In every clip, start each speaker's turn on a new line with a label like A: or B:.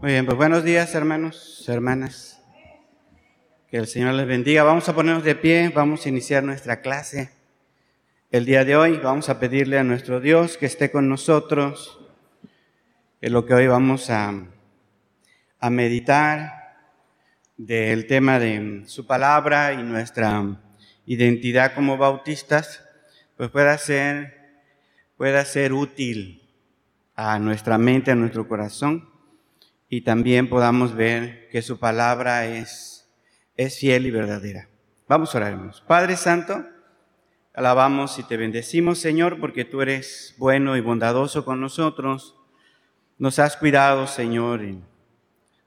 A: Muy bien, pues buenos días hermanos, hermanas. Que el Señor les bendiga. Vamos a ponernos de pie, vamos a iniciar nuestra clase. El día de hoy vamos a pedirle a nuestro Dios que esté con nosotros en lo que hoy vamos a, a meditar del tema de su palabra y nuestra identidad como bautistas, pues pueda ser, pueda ser útil a nuestra mente, a nuestro corazón y también podamos ver que su palabra es, es fiel y verdadera. Vamos a orarnos. Padre Santo, alabamos y te bendecimos, Señor, porque tú eres bueno y bondadoso con nosotros. Nos has cuidado, Señor,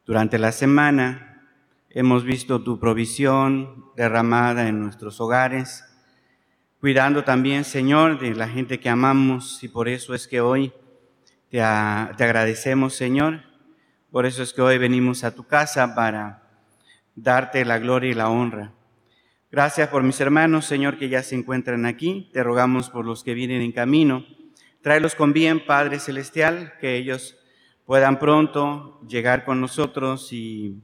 A: durante la semana. Hemos visto tu provisión derramada en nuestros hogares, cuidando también, Señor, de la gente que amamos y por eso es que hoy te, te agradecemos, Señor por eso es que hoy venimos a tu casa para darte la gloria y la honra. Gracias por mis hermanos, Señor, que ya se encuentran aquí. Te rogamos por los que vienen en camino. Tráelos con bien, Padre Celestial, que ellos puedan pronto llegar con nosotros y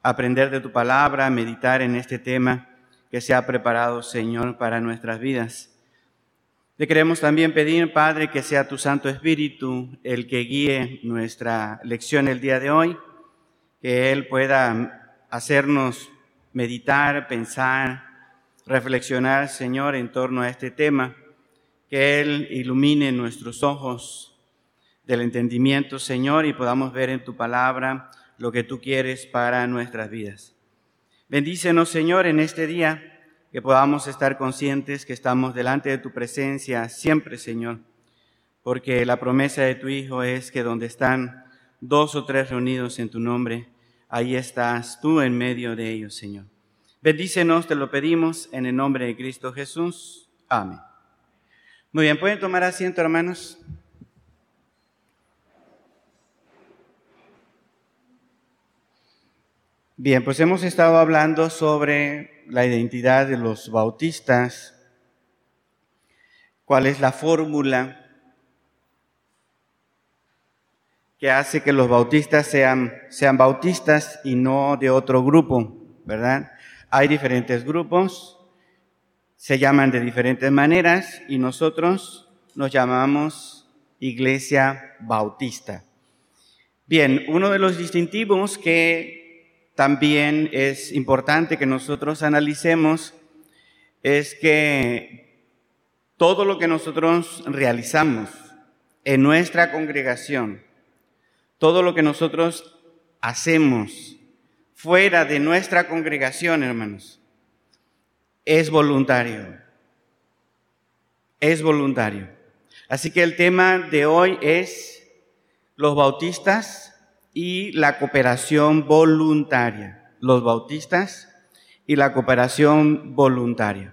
A: aprender de tu palabra, meditar en este tema que se ha preparado, Señor, para nuestras vidas. Te queremos también pedir, Padre, que sea tu Santo Espíritu el que guíe nuestra lección el día de hoy, que Él pueda hacernos meditar, pensar, reflexionar, Señor, en torno a este tema, que Él ilumine nuestros ojos del entendimiento, Señor, y podamos ver en tu palabra lo que tú quieres para nuestras vidas. Bendícenos, Señor, en este día que podamos estar conscientes que estamos delante de tu presencia siempre, Señor, porque la promesa de tu Hijo es que donde están dos o tres reunidos en tu nombre, ahí estás tú en medio de ellos, Señor. Bendícenos, te lo pedimos, en el nombre de Cristo Jesús. Amén. Muy bien, ¿pueden tomar asiento, hermanos? Bien, pues hemos estado hablando sobre la identidad de los bautistas, cuál es la fórmula que hace que los bautistas sean, sean bautistas y no de otro grupo, ¿verdad? Hay diferentes grupos, se llaman de diferentes maneras y nosotros nos llamamos Iglesia Bautista. Bien, uno de los distintivos que también es importante que nosotros analicemos es que todo lo que nosotros realizamos en nuestra congregación, todo lo que nosotros hacemos fuera de nuestra congregación, hermanos, es voluntario. Es voluntario. Así que el tema de hoy es los bautistas y la cooperación voluntaria. Los bautistas y la cooperación voluntaria.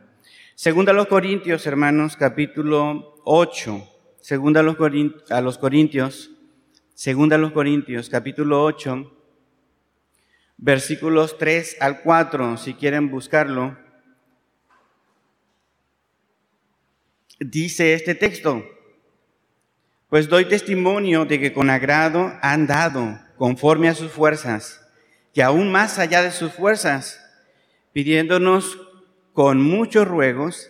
A: Segunda a los Corintios, hermanos, capítulo 8. Segunda a los, Corintios, segunda a los Corintios, capítulo 8, versículos 3 al 4, si quieren buscarlo. Dice este texto, pues doy testimonio de que con agrado han dado conforme a sus fuerzas, y aún más allá de sus fuerzas, pidiéndonos con muchos ruegos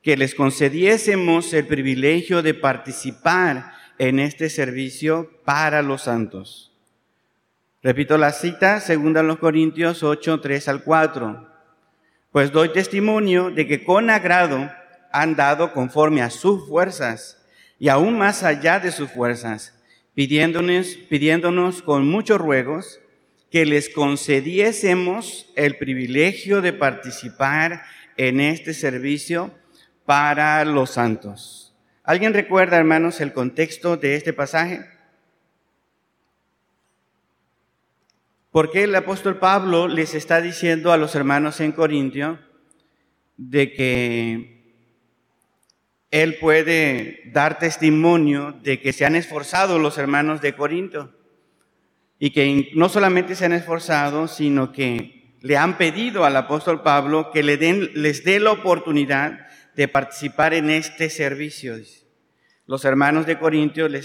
A: que les concediésemos el privilegio de participar en este servicio para los santos. Repito la cita, segunda los Corintios 8, 3 al 4. Pues doy testimonio de que con agrado han dado conforme a sus fuerzas y aún más allá de sus fuerzas, pidiéndonos, pidiéndonos con muchos ruegos que les concediésemos el privilegio de participar en este servicio para los santos. ¿Alguien recuerda, hermanos, el contexto de este pasaje? ¿Por qué el apóstol Pablo les está diciendo a los hermanos en Corintio de que él puede dar testimonio de que se han esforzado los hermanos de Corinto y que no solamente se han esforzado, sino que le han pedido al apóstol Pablo que le den, les dé la oportunidad de participar en este servicio. Los hermanos de Corintios le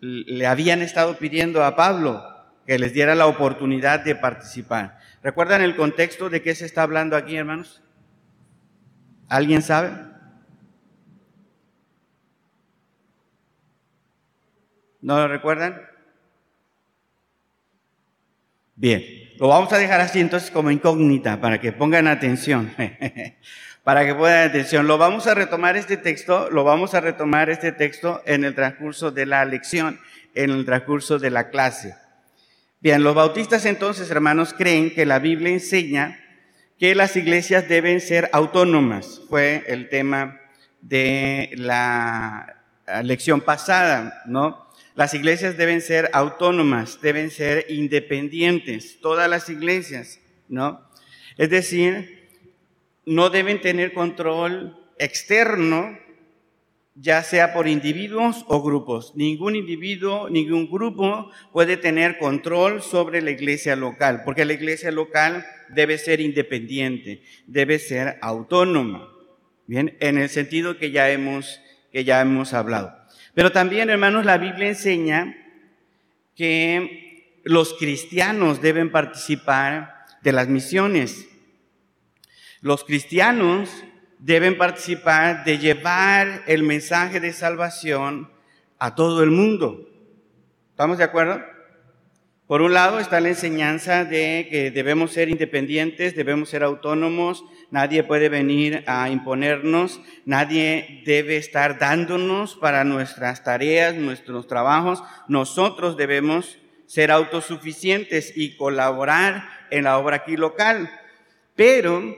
A: le habían estado pidiendo a Pablo que les diera la oportunidad de participar. ¿Recuerdan el contexto de qué se está hablando aquí, hermanos? ¿Alguien sabe? ¿No lo recuerdan? Bien, lo vamos a dejar así entonces como incógnita para que pongan atención. para que pongan atención. Lo vamos a retomar este texto, lo vamos a retomar este texto en el transcurso de la lección, en el transcurso de la clase. Bien, los bautistas entonces, hermanos, creen que la Biblia enseña que las iglesias deben ser autónomas. Fue el tema de la lección pasada, ¿no? Las iglesias deben ser autónomas, deben ser independientes, todas las iglesias, ¿no? Es decir, no deben tener control externo, ya sea por individuos o grupos. Ningún individuo, ningún grupo puede tener control sobre la iglesia local, porque la iglesia local debe ser independiente, debe ser autónoma. Bien, en el sentido que ya hemos, que ya hemos hablado. Pero también, hermanos, la Biblia enseña que los cristianos deben participar de las misiones. Los cristianos deben participar de llevar el mensaje de salvación a todo el mundo. ¿Estamos de acuerdo? Por un lado está la enseñanza de que debemos ser independientes, debemos ser autónomos, nadie puede venir a imponernos, nadie debe estar dándonos para nuestras tareas, nuestros trabajos, nosotros debemos ser autosuficientes y colaborar en la obra aquí local. Pero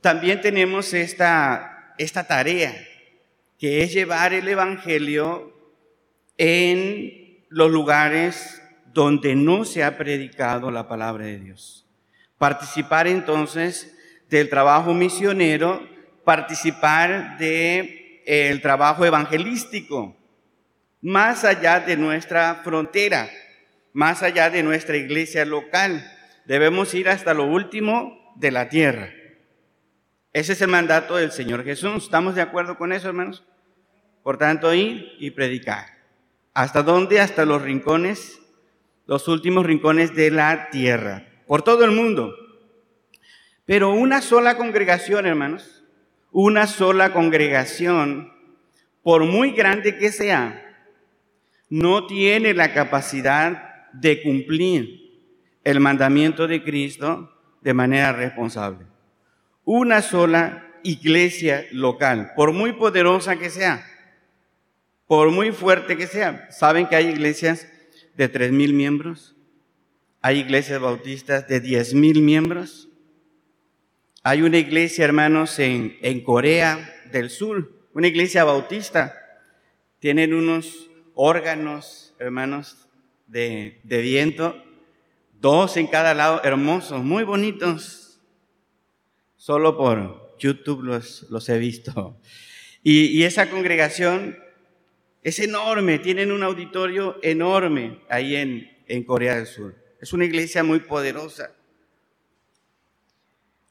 A: también tenemos esta, esta tarea, que es llevar el Evangelio en los lugares donde no se ha predicado la palabra de Dios. Participar entonces del trabajo misionero, participar del el trabajo evangelístico, más allá de nuestra frontera, más allá de nuestra iglesia local. Debemos ir hasta lo último de la tierra. Ese es el mandato del Señor Jesús. ¿Estamos de acuerdo con eso, hermanos? Por tanto, ir y predicar. ¿Hasta dónde? Hasta los rincones los últimos rincones de la tierra, por todo el mundo. Pero una sola congregación, hermanos, una sola congregación, por muy grande que sea, no tiene la capacidad de cumplir el mandamiento de Cristo de manera responsable. Una sola iglesia local, por muy poderosa que sea, por muy fuerte que sea. Saben que hay iglesias de tres mil miembros. Hay iglesias bautistas de diez mil miembros. Hay una iglesia, hermanos, en, en Corea del Sur, una iglesia bautista. Tienen unos órganos, hermanos, de, de viento, dos en cada lado, hermosos, muy bonitos. Solo por YouTube los, los he visto. Y, y esa congregación es enorme, tienen un auditorio enorme ahí en, en Corea del Sur. Es una iglesia muy poderosa.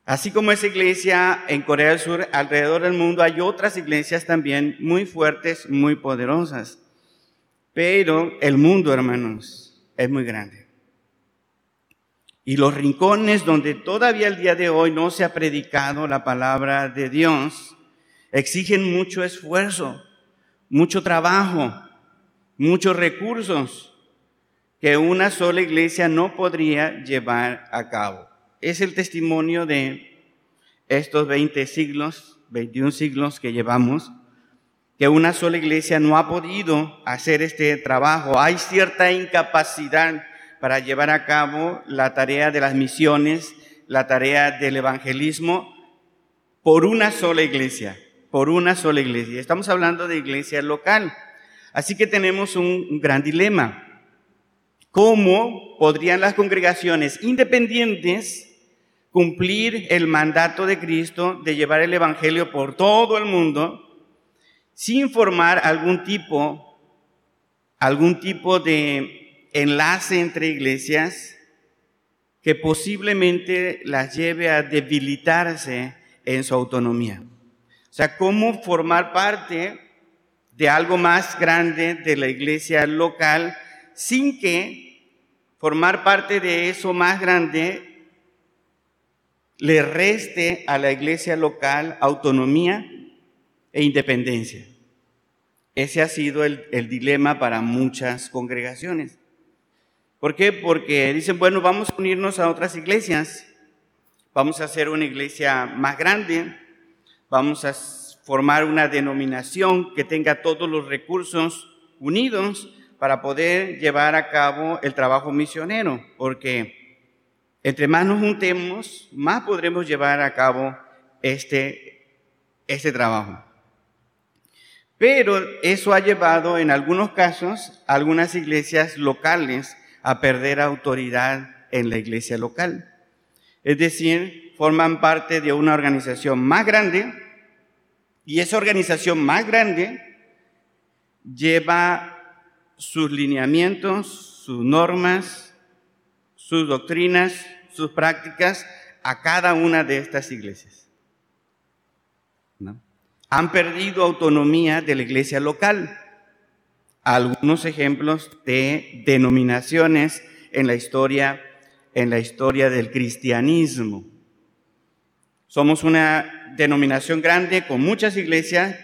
A: Así como esa iglesia en Corea del Sur, alrededor del mundo hay otras iglesias también muy fuertes, muy poderosas. Pero el mundo, hermanos, es muy grande. Y los rincones donde todavía el día de hoy no se ha predicado la palabra de Dios exigen mucho esfuerzo, mucho trabajo, muchos recursos que una sola iglesia no podría llevar a cabo. Es el testimonio de estos 20 siglos, 21 siglos que llevamos, que una sola iglesia no ha podido hacer este trabajo. Hay cierta incapacidad para llevar a cabo la tarea de las misiones, la tarea del evangelismo, por una sola iglesia por una sola iglesia. Estamos hablando de iglesia local. Así que tenemos un gran dilema. ¿Cómo podrían las congregaciones independientes cumplir el mandato de Cristo de llevar el Evangelio por todo el mundo sin formar algún tipo, algún tipo de enlace entre iglesias que posiblemente las lleve a debilitarse en su autonomía? O sea, cómo formar parte de algo más grande de la iglesia local sin que formar parte de eso más grande le reste a la iglesia local autonomía e independencia. Ese ha sido el, dilema para muchas congregaciones. ¿Por qué? Porque dicen, bueno, vamos a unirnos a otras iglesias, vamos a hacer una iglesia más grande, vamos a formar una denominación que tenga todos los recursos unidos para poder llevar a cabo el trabajo misionero, porque entre más nos juntemos, más podremos llevar a cabo este, este trabajo. Pero eso ha llevado en algunos casos a algunas iglesias locales a perder autoridad en la iglesia local. Es decir, forman parte de una organización más grande y esa organización más grande lleva sus lineamientos, sus normas, sus doctrinas, sus prácticas a cada una de estas iglesias. Han perdido autonomía de la iglesia local algunos ejemplos de denominaciones en la historia, en la historia del cristianismo. Somos una denominación grande con muchas iglesias,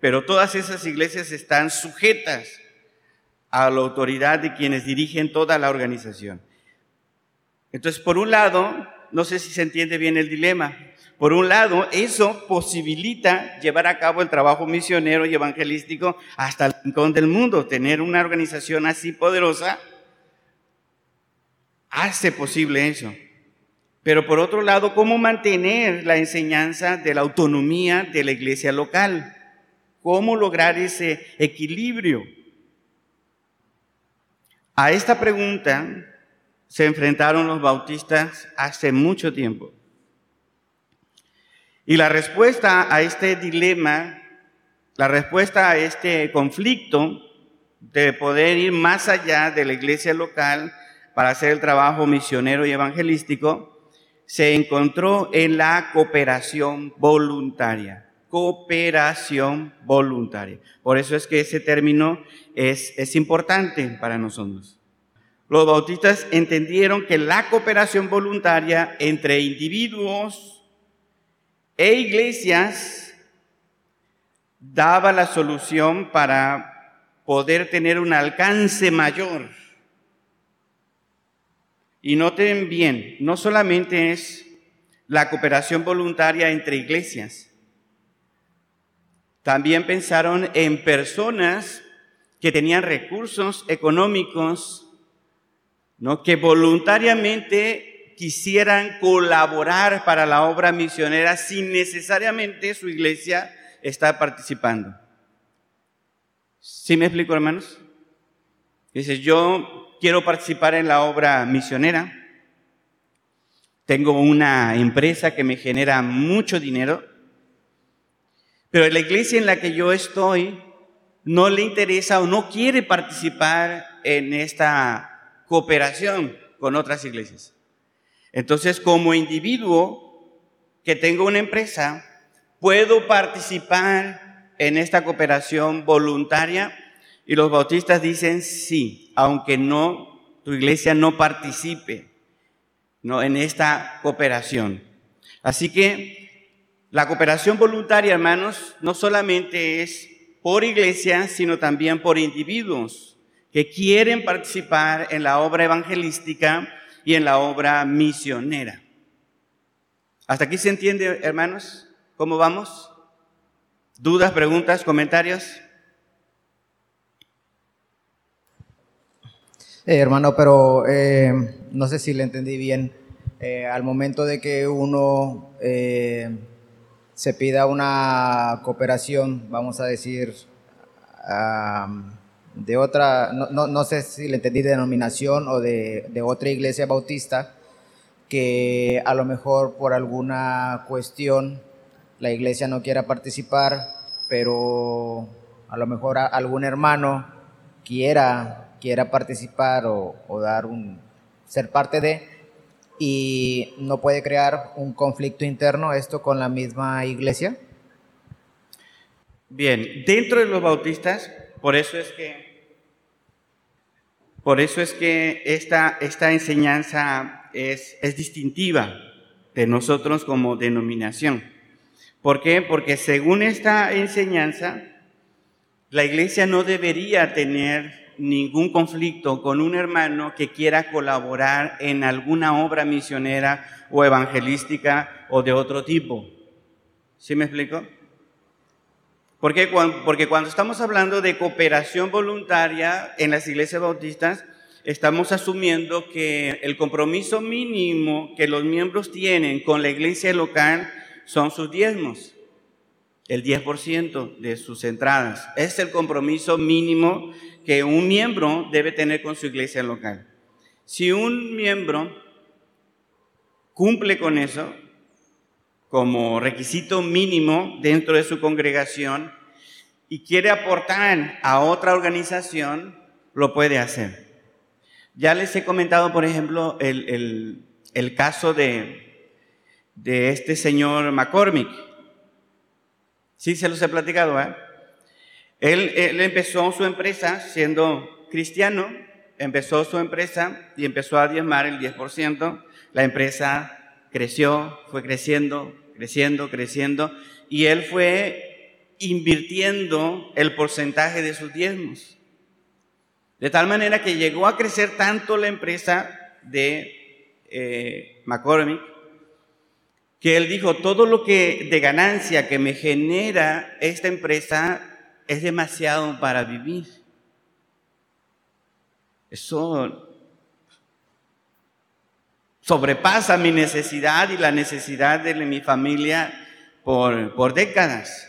A: pero todas esas iglesias están sujetas a la autoridad de quienes dirigen toda la organización. Entonces, por un lado, no sé si se entiende bien el dilema, por un lado, eso posibilita llevar a cabo el trabajo misionero y evangelístico hasta el rincón del mundo. Tener una organización así poderosa hace posible eso. Pero por otro lado, ¿cómo mantener la enseñanza de la autonomía de la iglesia local? ¿Cómo lograr ese equilibrio? A esta pregunta se enfrentaron los bautistas hace mucho tiempo. Y la respuesta a este dilema, la respuesta a este conflicto de poder ir más allá de la iglesia local para hacer el trabajo misionero y evangelístico, se encontró en la cooperación voluntaria. Cooperación voluntaria. Por eso es que ese término es, es importante para nosotros. Los bautistas entendieron que la cooperación voluntaria entre individuos, e iglesias daba la solución para poder tener un alcance mayor. Y noten bien, no solamente es la cooperación voluntaria entre iglesias, también pensaron en personas que tenían recursos económicos, ¿no? que voluntariamente quisieran colaborar para la obra misionera sin necesariamente su iglesia estar participando. ¿Sí me explico, hermanos? Dice, yo quiero participar en la obra misionera. Tengo una empresa que me genera mucho dinero, pero la iglesia en la que yo estoy no le interesa o no quiere participar en esta cooperación con otras iglesias. Entonces, como individuo que tengo una empresa, puedo participar en esta cooperación voluntaria y los bautistas dicen sí, aunque no tu iglesia no participe no en esta cooperación. Así que la cooperación voluntaria, hermanos, no solamente es por iglesia, sino también por individuos que quieren participar en la obra evangelística y en la obra misionera. ¿Hasta aquí se entiende, hermanos? ¿Cómo vamos? ¿Dudas, preguntas, comentarios?
B: Eh, hermano, pero eh, no sé si le entendí bien. Eh, al momento de que uno se pida una cooperación, vamos a decir, de otra, no, no, sé si le entendí de denominación o de, de, otra iglesia bautista, que a lo mejor por alguna cuestión la iglesia no quiera participar, pero a lo mejor algún hermano quiera, quiera participar o, dar un, ser parte de, y no puede crear un conflicto interno esto con la misma iglesia?
A: Bien, dentro de los bautistas, por eso es que Por eso es que esta, esta enseñanza es, es distintiva de nosotros como denominación. ¿Por qué? Porque según esta enseñanza, la iglesia no debería tener ningún conflicto con un hermano que quiera colaborar en alguna obra misionera o evangelística o de otro tipo. ¿Sí me explico? Porque cuando, porque cuando estamos hablando de cooperación voluntaria en las iglesias bautistas, estamos asumiendo que el compromiso mínimo que los miembros tienen con la iglesia local son sus diezmos, el 10% de sus entradas. Es el compromiso mínimo que un miembro debe tener con su iglesia local. Si un miembro cumple con eso como requisito mínimo dentro de su congregación y quiere aportar a otra organización, lo puede hacer. Ya les he comentado, por ejemplo, el, caso de, de este señor McCormick. Sí, se los he platicado, ¿eh? Él, empezó su empresa siendo cristiano, empezó su empresa y empezó a diezmar el 10%. La empresa creció, fue creciendo, creciendo, creciendo, y él fue invirtiendo el porcentaje de sus diezmos. De tal manera que llegó a crecer tanto la empresa de eh, McCormick, que él dijo, todo lo que de ganancia que me genera esta empresa es demasiado para vivir. Eso sobrepasa mi necesidad y la necesidad de mi familia por, por décadas.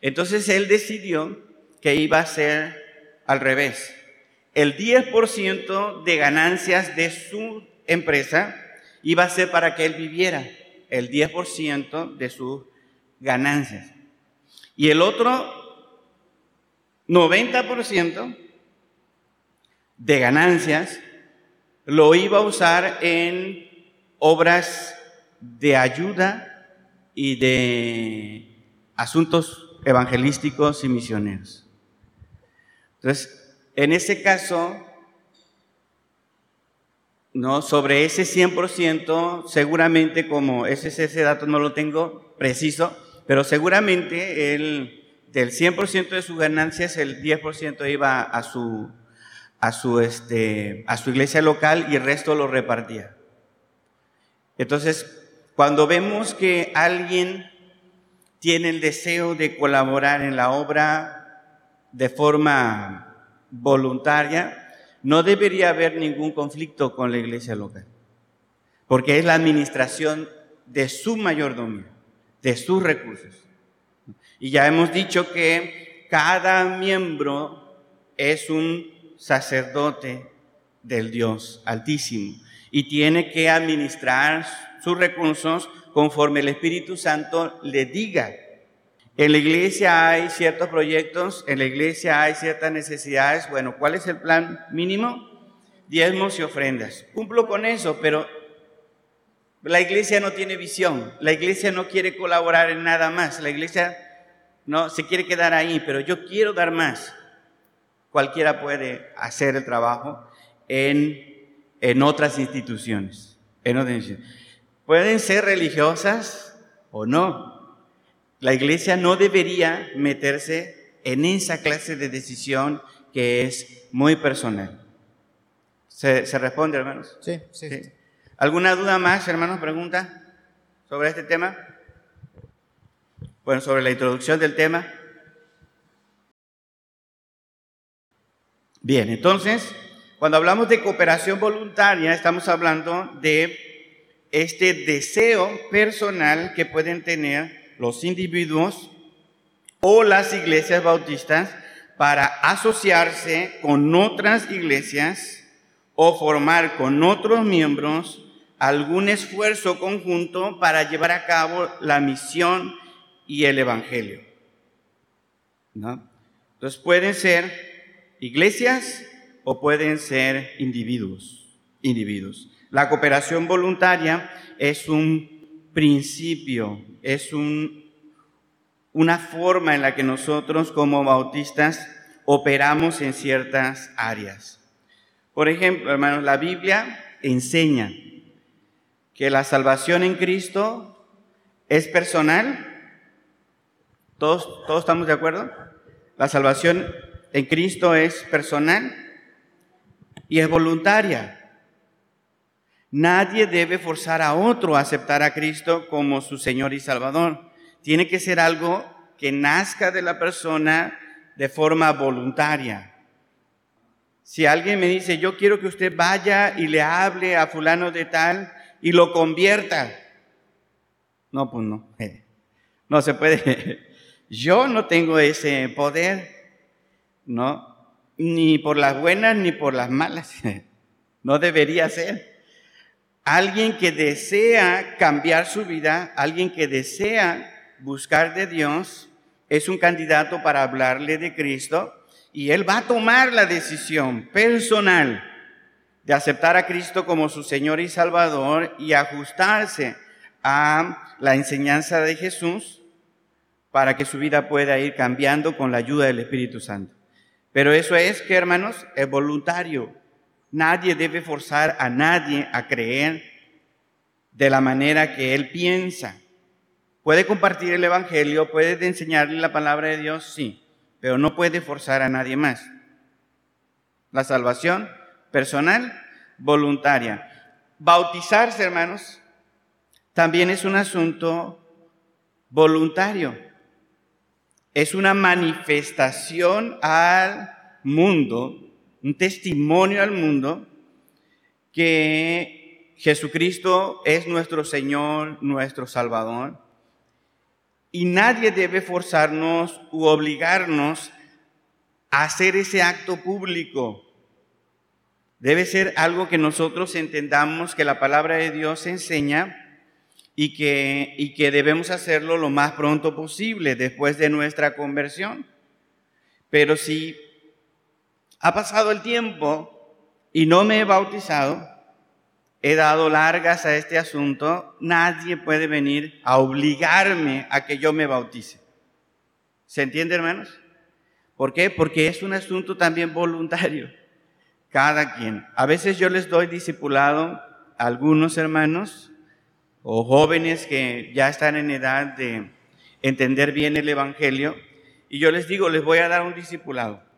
A: Entonces él decidió que iba a ser al revés. El 10% de ganancias de su empresa iba a ser para que él viviera, el 10% de sus ganancias. Y el otro 90% de ganancias lo iba a usar en obras de ayuda y de asuntos evangelísticos y misioneros. Entonces, en ese caso, no sobre ese 100%, seguramente como ese, ese dato no lo tengo preciso, pero seguramente él del 100% de sus ganancias, el 10% iba a su, a, su, este, a su iglesia local y el resto lo repartía. Entonces, cuando vemos que alguien tiene el deseo de colaborar en la obra de forma voluntaria, no debería haber ningún conflicto con la iglesia local, porque es la administración de su mayordomía, de sus recursos. Y ya hemos dicho que cada miembro es un sacerdote del Dios Altísimo y tiene que administrar sus recursos conforme el Espíritu Santo le diga. En la iglesia hay ciertos proyectos, en la iglesia hay ciertas necesidades. Bueno, ¿cuál es el plan mínimo? Diezmos y ofrendas. Cumplo con eso, pero la iglesia no tiene visión. La iglesia no quiere colaborar en nada más. La iglesia no se quiere quedar ahí, pero yo quiero dar más. Cualquiera puede hacer el trabajo en, en otras instituciones. En otras instituciones. Pueden ser religiosas o no. La iglesia no debería meterse en esa clase de decisión que es muy personal. ¿Se, se responde, hermanos?
B: Sí, sí, sí.
A: ¿Alguna duda más, hermanos? Pregunta sobre este tema. Bueno, sobre la introducción del tema. Bien, entonces, cuando hablamos de cooperación voluntaria, estamos hablando de este deseo personal que pueden tener los individuos o las iglesias bautistas para asociarse con otras iglesias o formar con otros miembros algún esfuerzo conjunto para llevar a cabo la misión y el Evangelio. ¿no? Entonces pueden ser iglesias o pueden ser individuos, individuos. La cooperación voluntaria es un principio, es un, una forma en la que nosotros como bautistas operamos en ciertas áreas. Por ejemplo, hermanos, la Biblia enseña que la salvación en Cristo es personal. ¿Todos, todos estamos de acuerdo? La salvación en Cristo es personal y es voluntaria. Nadie debe forzar a otro a aceptar a Cristo como su Señor y Salvador. Tiene que ser algo que nazca de la persona de forma voluntaria. Si alguien me dice, yo quiero que usted vaya y le hable a fulano de tal y lo convierta. No, pues no. No se puede. Yo no tengo ese poder, ¿no? Ni por las buenas ni por las malas. No debería ser alguien que desea cambiar su vida, alguien que desea buscar de Dios, es un candidato para hablarle de Cristo y él va a tomar la decisión personal de aceptar a Cristo como su Señor y Salvador y ajustarse a la enseñanza de Jesús para que su vida pueda ir cambiando con la ayuda del Espíritu Santo. Pero eso es que, hermanos, es voluntario. Nadie debe forzar a nadie a creer de la manera que él piensa. Puede compartir el Evangelio, puede enseñarle la palabra de Dios, sí, pero no puede forzar a nadie más. La salvación personal, voluntaria. Bautizarse, hermanos, también es un asunto voluntario. Es una manifestación al mundo un testimonio al mundo que Jesucristo es nuestro Señor, nuestro Salvador. Y nadie debe forzarnos u obligarnos a hacer ese acto público. Debe ser algo que nosotros entendamos que la palabra de Dios enseña y que, y que debemos hacerlo lo más pronto posible después de nuestra conversión. Pero si ha pasado el tiempo y no me he bautizado, he dado largas a este asunto, nadie puede venir a obligarme a que yo me bautice. ¿Se entiende, hermanos? ¿Por qué? Porque es un asunto también voluntario. Cada quien. A veces yo les doy discipulado a algunos hermanos o jóvenes que ya están en edad de entender bien el Evangelio y yo les digo, les voy a dar un discipulado.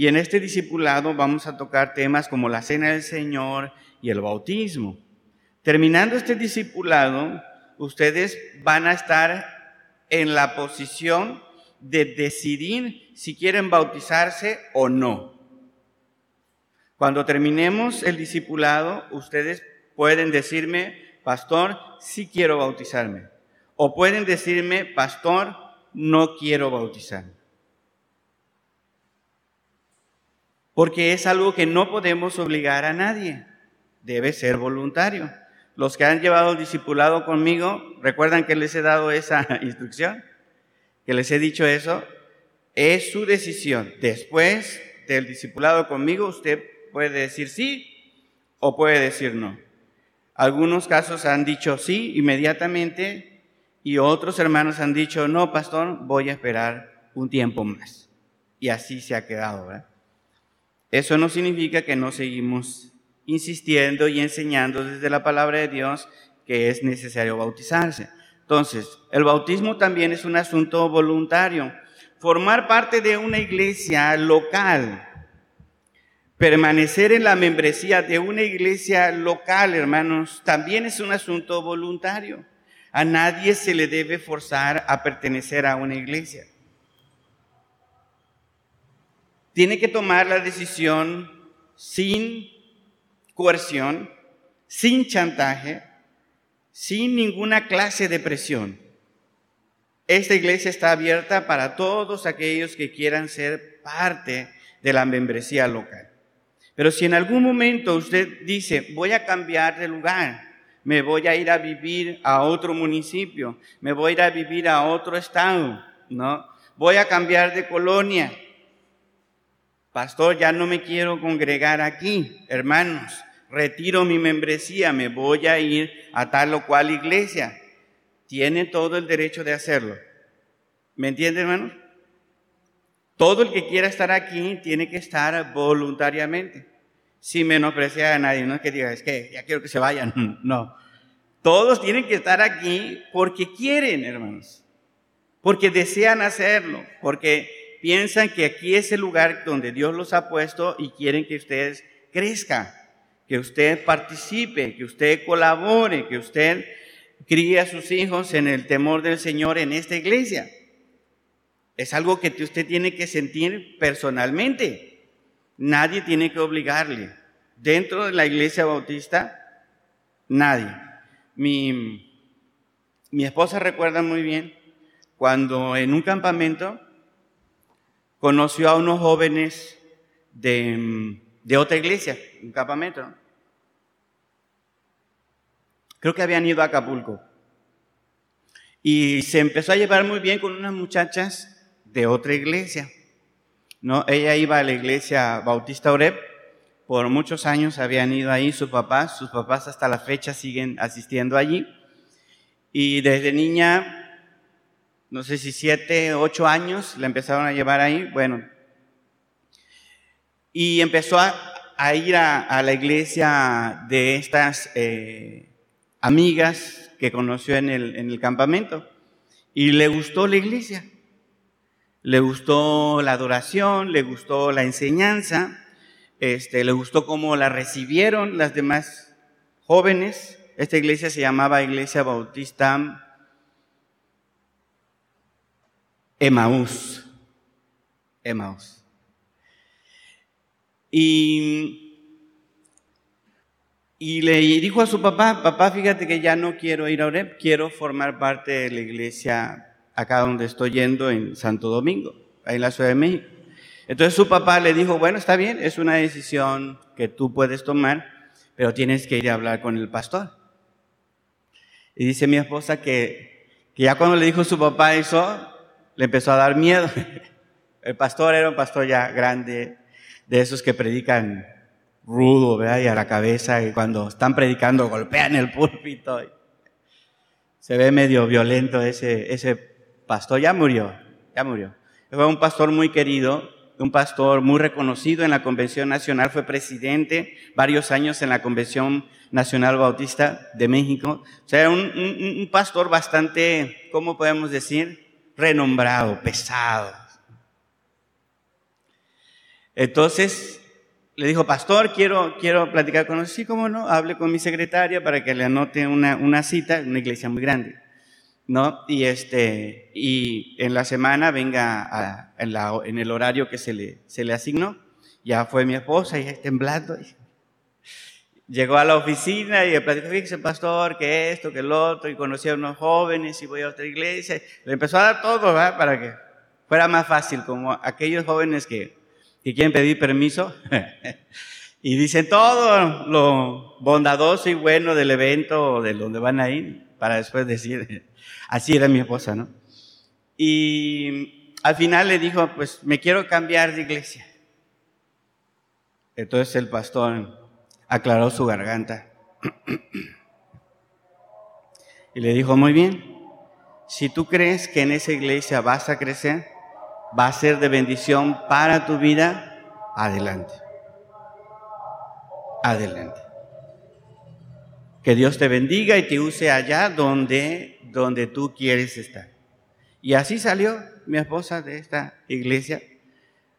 A: Y en este discipulado vamos a tocar temas como la cena del Señor y el bautismo. Terminando este discipulado, ustedes van a estar en la posición de decidir si quieren bautizarse o no. Cuando terminemos el discipulado, ustedes pueden decirme, pastor, sí quiero bautizarme. O pueden decirme, pastor, no quiero bautizarme. Porque es algo que no podemos obligar a nadie, debe ser voluntario. Los que han llevado el discipulado conmigo, ¿recuerdan que les he dado esa instrucción? Que les he dicho eso, es su decisión. Después del discipulado conmigo, usted puede decir sí o puede decir no. Algunos casos han dicho sí inmediatamente y otros hermanos han dicho, no, pastor, voy a esperar un tiempo más. Y así se ha quedado, ¿verdad? Eso no significa que no seguimos insistiendo y enseñando desde la palabra de Dios que es necesario bautizarse. Entonces, el bautismo también es un asunto voluntario. Formar parte de una iglesia local, permanecer en la membresía de una iglesia local, hermanos, también es un asunto voluntario. A nadie se le debe forzar a pertenecer a una iglesia tiene que tomar la decisión sin coerción, sin chantaje, sin ninguna clase de presión. Esta iglesia está abierta para todos aquellos que quieran ser parte de la membresía local. Pero si en algún momento usted dice, voy a cambiar de lugar, me voy a ir a vivir a otro municipio, me voy a ir a vivir a otro estado, ¿no? Voy a cambiar de colonia, Pastor, ya no me quiero congregar aquí, hermanos, retiro mi membresía, me voy a ir a tal o cual iglesia. Tiene todo el derecho de hacerlo. ¿Me entiende, hermanos? Todo el que quiera estar aquí tiene que estar voluntariamente. sin menospreciar a nadie. No es que diga, es que ya quiero que se vayan. No. Todos tienen que estar aquí porque quieren, hermanos. Porque desean hacerlo. Porque piensan que aquí es el lugar donde Dios los ha puesto y quieren que ustedes crezcan. Que usted participe, que usted colabore, que usted críe a sus hijos en el temor del Señor en esta iglesia. Es algo que usted tiene que sentir personalmente. Nadie tiene que obligarle. Dentro de la iglesia bautista, nadie. Mi, mi esposa recuerda muy bien cuando en un campamento conoció a unos jóvenes de, de otra iglesia, un campamento. Creo que habían ido a Acapulco. Y se empezó a llevar muy bien con unas muchachas de otra iglesia. ¿no? Ella iba a la iglesia Bautista Oreb, por muchos años habían ido ahí sus papás, sus papás hasta la fecha siguen asistiendo allí. Y desde niña, no sé si siete, ocho años, la empezaron a llevar ahí, bueno. Y empezó a, ir a, la iglesia de estas eh, amigas que conoció en el, en el campamento. Y le gustó la iglesia. Le gustó la adoración, le gustó la enseñanza, este, le gustó cómo la recibieron las demás jóvenes. Esta iglesia se llamaba Iglesia Bautista Emaús. Emaús. Y, y le dijo a su papá, papá, fíjate que ya no quiero ir a Oreb, quiero formar parte de la iglesia acá donde estoy yendo en Santo Domingo, ahí en la Ciudad de México. Entonces su papá le dijo, bueno, está bien, es una decisión que tú puedes tomar, pero tienes que ir a hablar con el pastor. Y dice mi esposa que, que ya cuando le dijo su papá eso, le empezó a dar miedo. El pastor era un pastor ya grande, de esos que predican rudo, ¿verdad? Y a la cabeza, y cuando están predicando golpean el púlpito. Se ve medio violento ese, ese pastor ya murió, ya murió. Fue un pastor muy querido, un pastor muy reconocido en la Convención Nacional, fue presidente varios años en la Convención Nacional Bautista de México. O sea, era un, un pastor bastante, ¿cómo podemos decir? Renombrado, pesado. Entonces, le dijo, pastor, quiero, quiero platicar con usted. Sí, cómo no, hable con mi secretaria para que le anote una, una cita en una iglesia muy grande. ¿no? Y, este, y en la semana venga en, la, en, el horario que se le, se le asignó. Ya fue mi esposa y temblando. Llegó a la oficina y le platicó, fíjese, pastor, que esto, que el otro, y conocí a unos jóvenes y voy a otra iglesia. Le empezó a dar todo, ¿verdad? Para que fuera más fácil, como aquellos jóvenes que, que quieren pedir permiso. y dicen todo lo bondadoso y bueno del evento de donde van a ir, para después decir, Así era mi esposa, ¿no? Y al final le dijo, pues me quiero cambiar de iglesia. Entonces el pastor aclaró su garganta y le dijo, muy bien, si tú crees que en esa iglesia vas a crecer, va a ser de bendición para tu vida, adelante. Adelante. Que Dios te bendiga y te use allá donde donde tú quieres estar. Y así salió mi esposa de esta iglesia,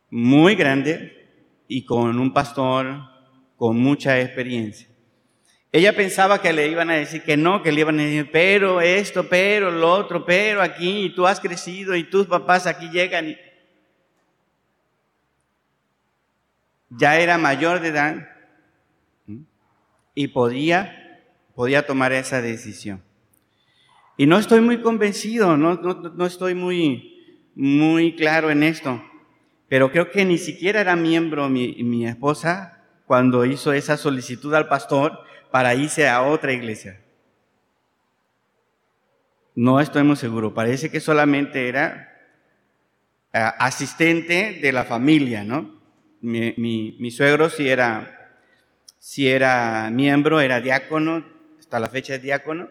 A: muy grande y con un pastor con mucha experiencia. Ella pensaba que le iban a decir que no, que le iban a decir, pero esto, pero lo otro, pero aquí, y tú has crecido y tus papás aquí llegan. Ya era mayor de edad y podía, podía tomar esa decisión. Y no estoy muy convencido, no, no, estoy muy, muy claro en esto, pero creo que ni siquiera era miembro mi, mi esposa cuando hizo esa solicitud al pastor para irse a otra iglesia. No estoy muy seguro, parece que solamente era eh, asistente de la familia, ¿no? Mi, suegro sí era, era miembro, era diácono, hasta la fecha es diácono,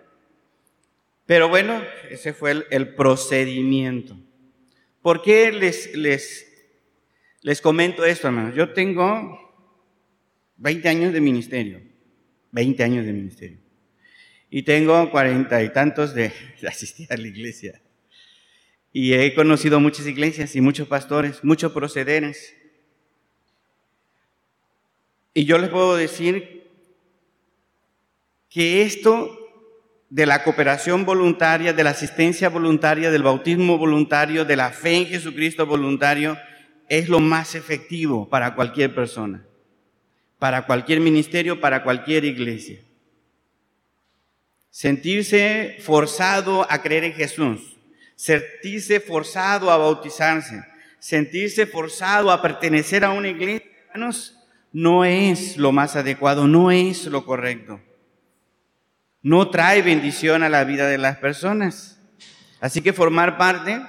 A: pero bueno, ese fue el, procedimiento. ¿Por qué les, les, les comento esto, hermanos? Yo tengo 20 años de ministerio, 20 años de ministerio. Y tengo cuarenta y tantos de, asistir a la iglesia. Y he conocido muchas iglesias y muchos pastores, muchos procederes. Y yo les puedo decir que esto de la cooperación voluntaria, de la asistencia voluntaria, del bautismo voluntario, de la fe en Jesucristo voluntario, es lo más efectivo para cualquier persona, para cualquier ministerio, para cualquier iglesia. Sentirse forzado a creer en Jesús, sentirse forzado a bautizarse, sentirse forzado a pertenecer a una iglesia, hermanos, no es lo más adecuado, no es lo correcto. No trae bendición a la vida de las personas. Así que formar parte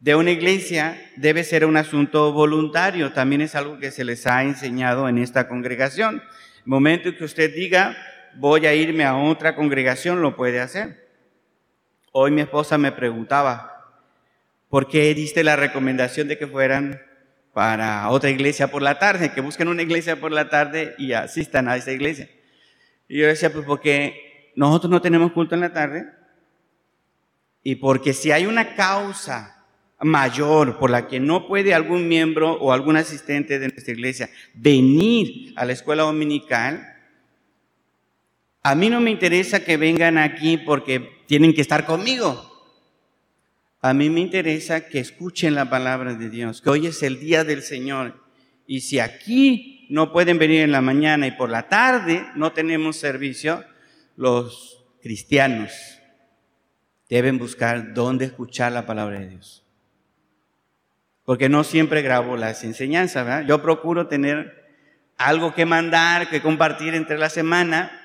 A: de una iglesia debe ser un asunto voluntario. También es algo que se les ha enseñado en esta congregación. El momento en que usted diga, voy a irme a otra congregación, lo puede hacer. Hoy mi esposa me preguntaba, ¿por qué diste la recomendación de que fueran para otra iglesia por la tarde, que busquen una iglesia por la tarde y asistan a esa iglesia? Y yo decía, pues porque nosotros no tenemos culto en la tarde y porque si hay una causa mayor por la que no puede algún miembro o algún asistente de nuestra iglesia venir a la escuela dominical, a mí no me interesa que vengan aquí porque tienen que estar conmigo. A mí me interesa que escuchen la palabra de Dios, que hoy es el día del Señor. Y si aquí no pueden venir en la mañana y por la tarde no tenemos servicio, los cristianos deben buscar dónde escuchar la palabra de Dios porque no siempre grabo las enseñanzas, ¿verdad? Yo procuro tener algo que mandar, que compartir entre la semana,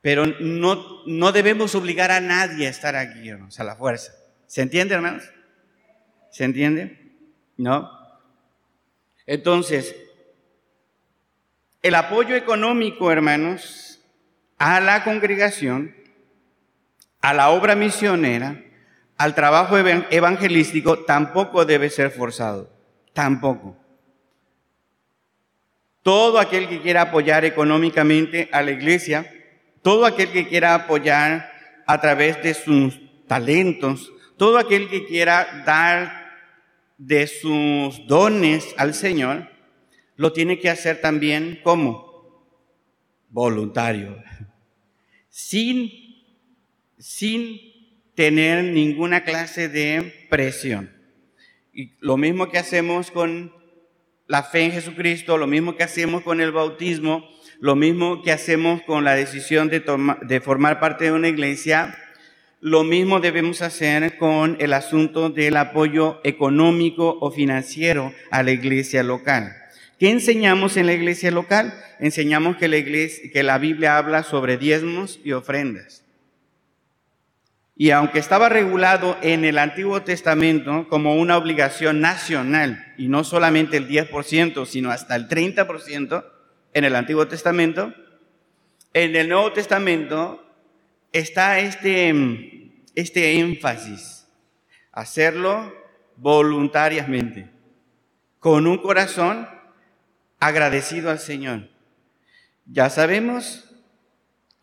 A: pero no, no debemos obligar a nadie a estar aquí, hermanos, a la fuerza. ¿Se entiende, hermanos? ¿Se entiende? ¿No? Entonces, el apoyo económico, hermanos, a la congregación, a la obra misionera, al trabajo evangelístico tampoco debe ser forzado, tampoco. Todo aquel que quiera apoyar económicamente a la iglesia, todo aquel que quiera apoyar a través de sus talentos, todo aquel que quiera dar de sus dones al Señor, lo tiene que hacer también como voluntario, sin, sin tener ninguna clase de presión. Y lo mismo que hacemos con la fe en Jesucristo, lo mismo que hacemos con el bautismo, lo mismo que hacemos con la decisión de, de formar parte de una iglesia, lo mismo debemos hacer con el asunto del apoyo económico o financiero a la iglesia local. ¿Qué enseñamos en la iglesia local? Enseñamos que la, iglesia, que la Biblia habla sobre diezmos y ofrendas. Y aunque estaba regulado en el Antiguo Testamento como una obligación nacional, y no solamente el 10%, sino hasta el 30% en el Antiguo Testamento, en el Nuevo Testamento está este, este énfasis, hacerlo voluntariamente, con un corazón agradecido al Señor. Ya sabemos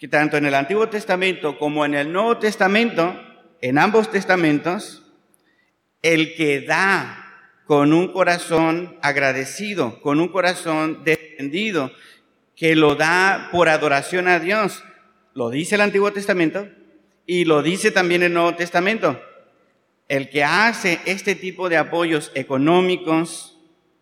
A: que tanto en el Antiguo Testamento como en el Nuevo Testamento, en ambos testamentos, el que da con un corazón agradecido, con un corazón defendido, que lo da por adoración a Dios, lo dice el Antiguo Testamento y lo dice también el Nuevo Testamento. El que hace este tipo de apoyos económicos,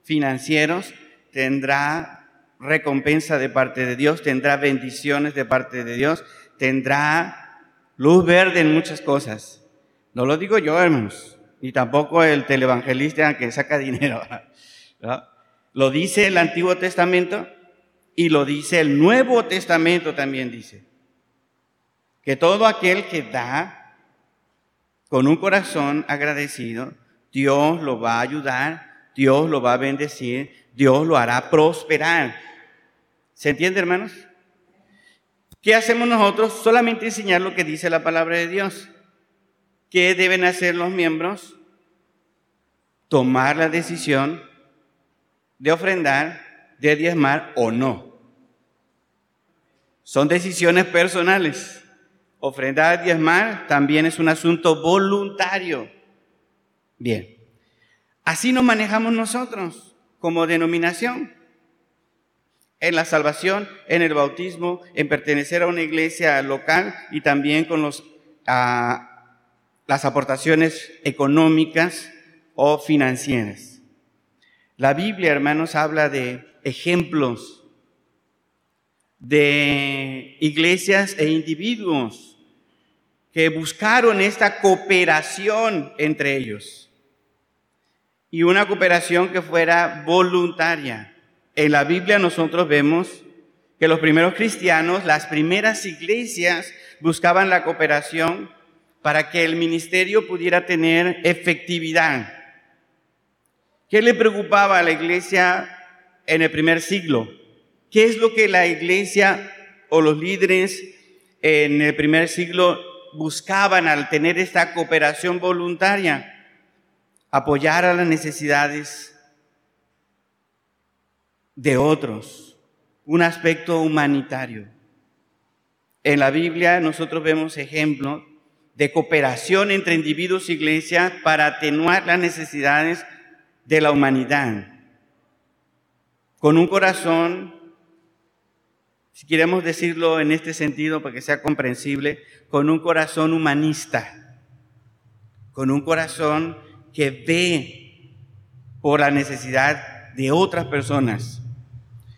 A: financieros, tendrá recompensa de parte de Dios, tendrá bendiciones de parte de Dios, tendrá luz verde en muchas cosas. No lo digo yo, hermanos, ni tampoco el televangelista que saca dinero. Lo dice el Antiguo Testamento y lo dice el Nuevo Testamento también dice. Que todo aquel que da con un corazón agradecido, Dios lo va a ayudar, Dios lo va a bendecir, Dios lo hará prosperar. ¿Se entiende, hermanos? ¿Qué hacemos nosotros? Solamente enseñar lo que dice la palabra de Dios. ¿Qué deben hacer los miembros? Tomar la decisión de ofrendar de diezmar o no. Son decisiones personales. Ofrendar, diezmar también es un asunto voluntario. Bien, así nos manejamos nosotros como denominación. En la salvación, en el bautismo, en pertenecer a una iglesia local y también con los, las aportaciones económicas o financieras. La Biblia, hermanos, habla de ejemplos de iglesias e individuos que buscaron esta cooperación entre ellos y una cooperación que fuera voluntaria. En la Biblia nosotros vemos que los primeros cristianos, las primeras iglesias buscaban la cooperación para que el ministerio pudiera tener efectividad. ¿Qué le preocupaba a la iglesia en el primer siglo? ¿Qué es lo que la iglesia o los líderes en el primer siglo buscaban al tener esta cooperación voluntaria? Apoyar a las necesidades de otros, un aspecto humanitario. En la Biblia nosotros vemos ejemplos de cooperación entre individuos e iglesias para atenuar las necesidades de la humanidad. Con un corazón si queremos decirlo en este sentido para que sea comprensible, con un corazón humanista, con un corazón que ve por la necesidad de otras personas.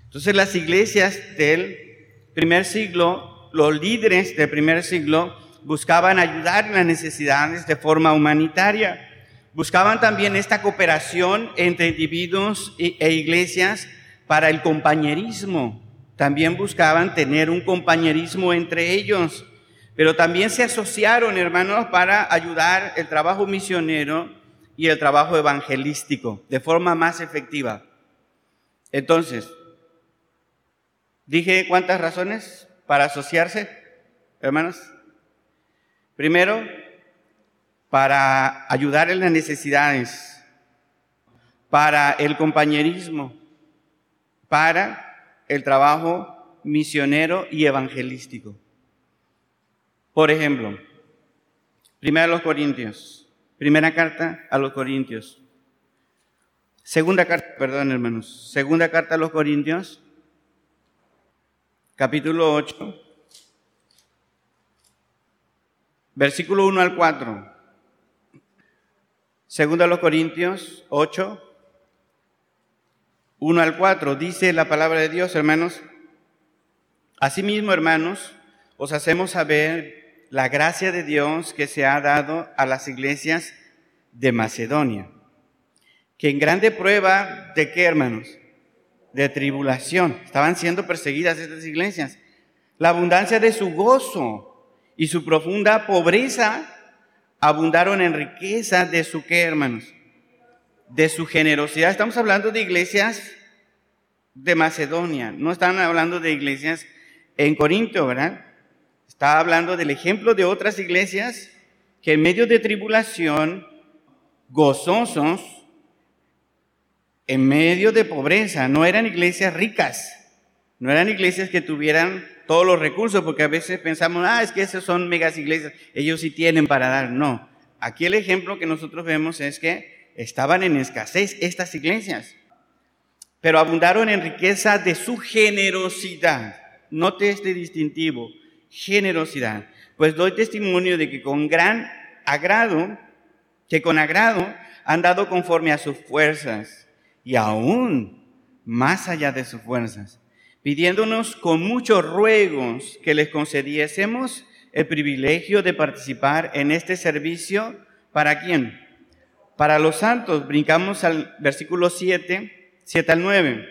A: Entonces las iglesias del primer siglo, los líderes del primer siglo, buscaban ayudar en las necesidades de forma humanitaria. Buscaban también esta cooperación entre individuos e iglesias para el compañerismo, también buscaban tener un compañerismo entre ellos, pero también se asociaron, hermanos, para ayudar el trabajo misionero y el trabajo evangelístico de forma más efectiva. Entonces, dije cuántas razones para asociarse, hermanos. Primero, para ayudar en las necesidades, para el compañerismo, para el trabajo misionero y evangelístico. Por ejemplo, primera a los Corintios, primera carta a los Corintios. Segunda carta, perdón hermanos, segunda carta a los Corintios, capítulo 8, versículo 1 al 4. Segunda a los Corintios 8, 1 al 4, dice la palabra de Dios, hermanos. Asimismo, hermanos, os hacemos saber la gracia de Dios que se ha dado a las iglesias de Macedonia, que en grande prueba de qué, hermanos? De tribulación. Estaban siendo perseguidas estas iglesias. La abundancia de su gozo y su profunda pobreza abundaron en riqueza de su qué, hermanos? de su generosidad. Estamos hablando de iglesias de Macedonia, no están hablando de iglesias en Corinto, ¿verdad? Está hablando del ejemplo de otras iglesias que en medio de tribulación, gozosos, en medio de pobreza, no eran iglesias ricas, no eran iglesias que tuvieran todos los recursos, porque a veces pensamos, ah, es que esas son megas iglesias, ellos sí tienen para dar. No, aquí el ejemplo que nosotros vemos es que Estaban en escasez estas iglesias, pero abundaron en riqueza de su generosidad. Note este distintivo, generosidad. Pues doy testimonio de que con gran agrado, que con agrado han dado conforme a sus fuerzas y aún más allá de sus fuerzas, pidiéndonos con muchos ruegos que les concediésemos el privilegio de participar en este servicio. ¿Para quién? Para los santos, brincamos al versículo 7, 7 al 9.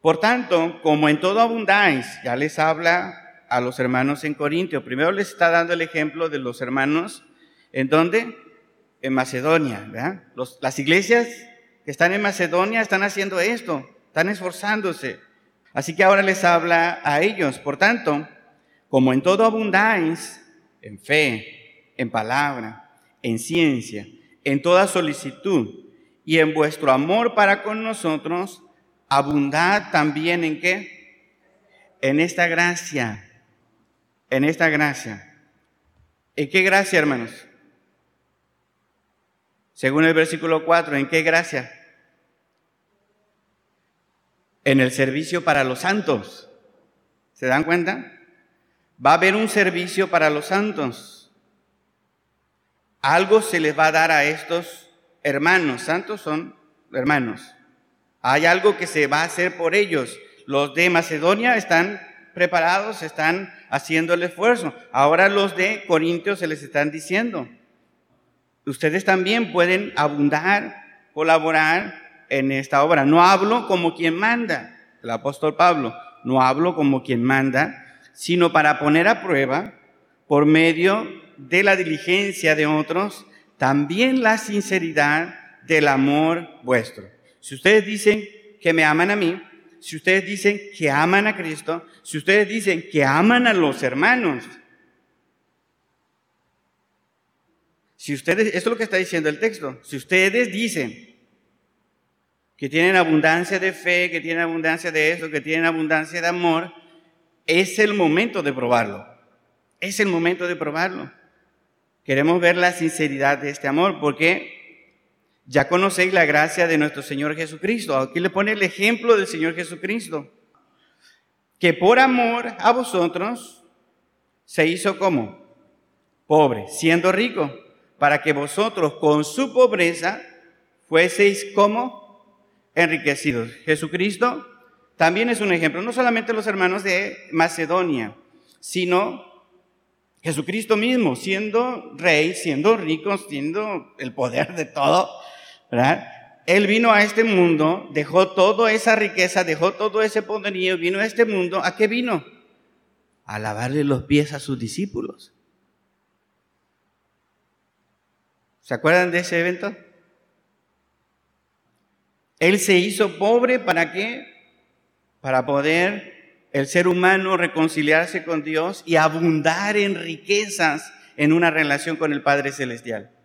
A: Por tanto, como en todo abundáis, ya les habla a los hermanos en Corintio. Primero les está dando el ejemplo de los hermanos, ¿en dónde? En Macedonia, ¿verdad? las iglesias que están en Macedonia están haciendo esto, están esforzándose. Así que ahora les habla a ellos. Por tanto, como en todo abundáis, en fe, en palabra, en ciencia, en toda solicitud y en vuestro amor para con nosotros, abundad también en qué? En esta gracia, en esta gracia. ¿En qué gracia, hermanos? Según el versículo 4, ¿en qué gracia? En el servicio para los santos. ¿Se dan cuenta? Va a haber un servicio para los santos. Algo se les va a dar a estos hermanos. Santos son hermanos. Hay algo que se va a hacer por ellos. Los de Macedonia están preparados, están haciendo el esfuerzo. Ahora los de Corintios se les están diciendo, ustedes también pueden abundar, colaborar en esta obra. No hablo como quien manda, el apóstol Pablo, no hablo como quien manda, sino para poner a prueba, por medio de la diligencia de otros, también la sinceridad del amor vuestro. Si ustedes dicen que me aman a mí, si ustedes dicen que aman a Cristo, si ustedes dicen que aman a los hermanos, si ustedes, esto es lo que está diciendo el texto, si ustedes dicen que tienen abundancia de fe, que tienen abundancia de eso, que tienen abundancia de amor, es el momento de probarlo. Es el momento de probarlo. Queremos ver la sinceridad de este amor porque ya conocéis la gracia de nuestro Señor Jesucristo. Aquí le pone el ejemplo del Señor Jesucristo. Que por amor a vosotros se hizo como pobre, siendo rico, para que vosotros con su pobreza fueseis como enriquecidos. Jesucristo también es un ejemplo, no solamente los hermanos de Macedonia, sino Jesucristo mismo, siendo rey, siendo rico, siendo el poder de todo, Él vino a este mundo, dejó toda esa riqueza, dejó todo ese poderío, vino a este mundo. ¿A qué vino? A lavarle los pies a sus discípulos. ¿Se acuerdan de ese evento? Él se hizo pobre para qué? Para poder el ser humano reconciliarse con Dios y abundar en riquezas en una relación con el Padre Celestial.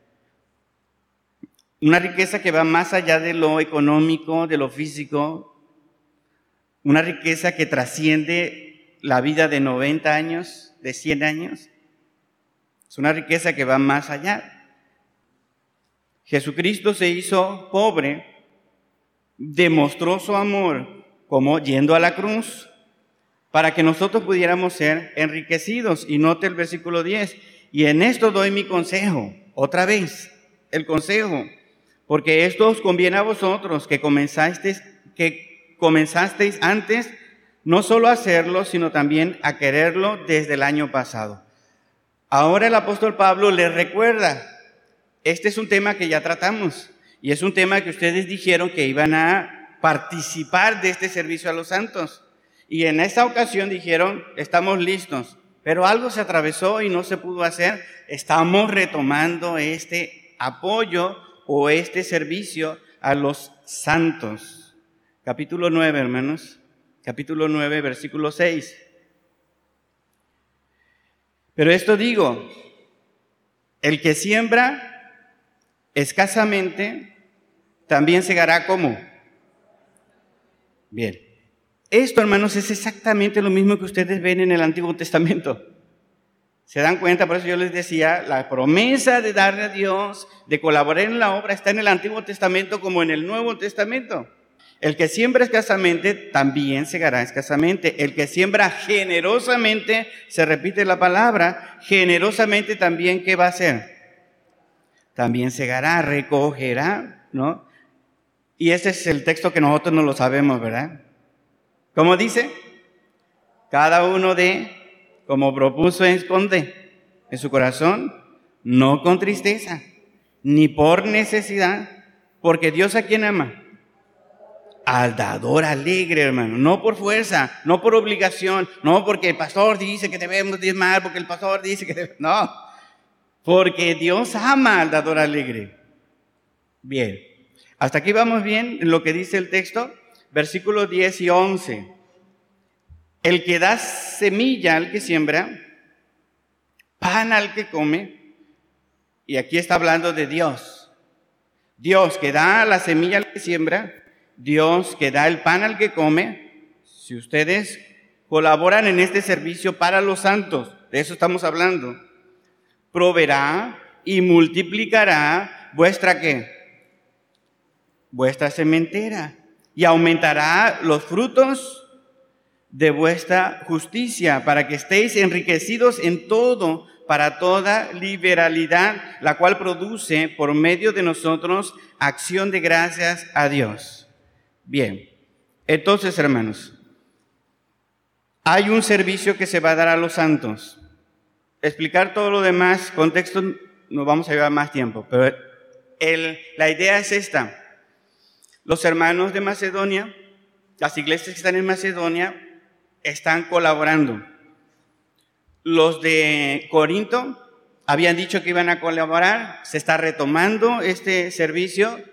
A: Una riqueza que va más allá de lo económico, de lo físico, una riqueza que trasciende la vida de 90 años, de 100 años. Es una riqueza que va más allá. Jesucristo se hizo pobre demostró su amor como yendo a la cruz para que nosotros pudiéramos ser enriquecidos. Y note el versículo 10. Y en esto doy mi consejo, otra vez, el consejo, porque esto os conviene a vosotros que comenzasteis, que comenzasteis antes no solo a hacerlo, sino también a quererlo desde el año pasado. Ahora el apóstol Pablo le recuerda, este es un tema que ya tratamos. Y es un tema que ustedes dijeron que iban a participar de este servicio a los santos. Y en esta ocasión dijeron, estamos listos, pero algo se atravesó y no se pudo hacer. Estamos retomando este apoyo o este servicio a los santos. Capítulo 9, hermanos. Capítulo 9, versículo 6. Pero esto digo, el que siembra escasamente, también segará como. Bien. Esto, hermanos, es exactamente lo mismo que ustedes ven en el Antiguo Testamento. ¿Se dan cuenta? Por eso yo les decía, la promesa de darle a Dios, de colaborar en la obra, está en el Antiguo Testamento como en el Nuevo Testamento. El que siembra escasamente, también segará escasamente. El que siembra generosamente, se repite la palabra, generosamente también, ¿qué va a hacer? También segará, recogerá, ¿no? Y ese es el texto que nosotros no lo sabemos, ¿verdad? ¿Cómo dice? Cada uno de, como propuso esconde en su corazón, no con tristeza, ni por necesidad, porque Dios a quien ama. Al dador alegre, hermano, no por fuerza, no por obligación, no porque el pastor dice que debemos diezmar, porque el pastor dice que debemos, no, porque Dios ama al dador alegre. Bien, hasta aquí vamos bien en lo que dice el texto, versículos 10 y 11. El que da semilla al que siembra, pan al que come, y aquí está hablando de Dios. Dios que da la semilla al que siembra, Dios que da el pan al que come, si ustedes colaboran en este servicio para los santos, de eso estamos hablando, proveerá y multiplicará vuestra qué? Vuestra sementera y aumentará los frutos de vuestra justicia para que estéis enriquecidos en todo para toda liberalidad, la cual produce por medio de nosotros acción de gracias a Dios. Bien, entonces hermanos, hay un servicio que se va a dar a los santos. Explicar todo lo demás, contexto, nos vamos a llevar más tiempo, pero el, la idea es esta. Los hermanos de Macedonia, las iglesias que están en Macedonia, están colaborando. Los de Corinto habían dicho que iban a colaborar, se está retomando este servicio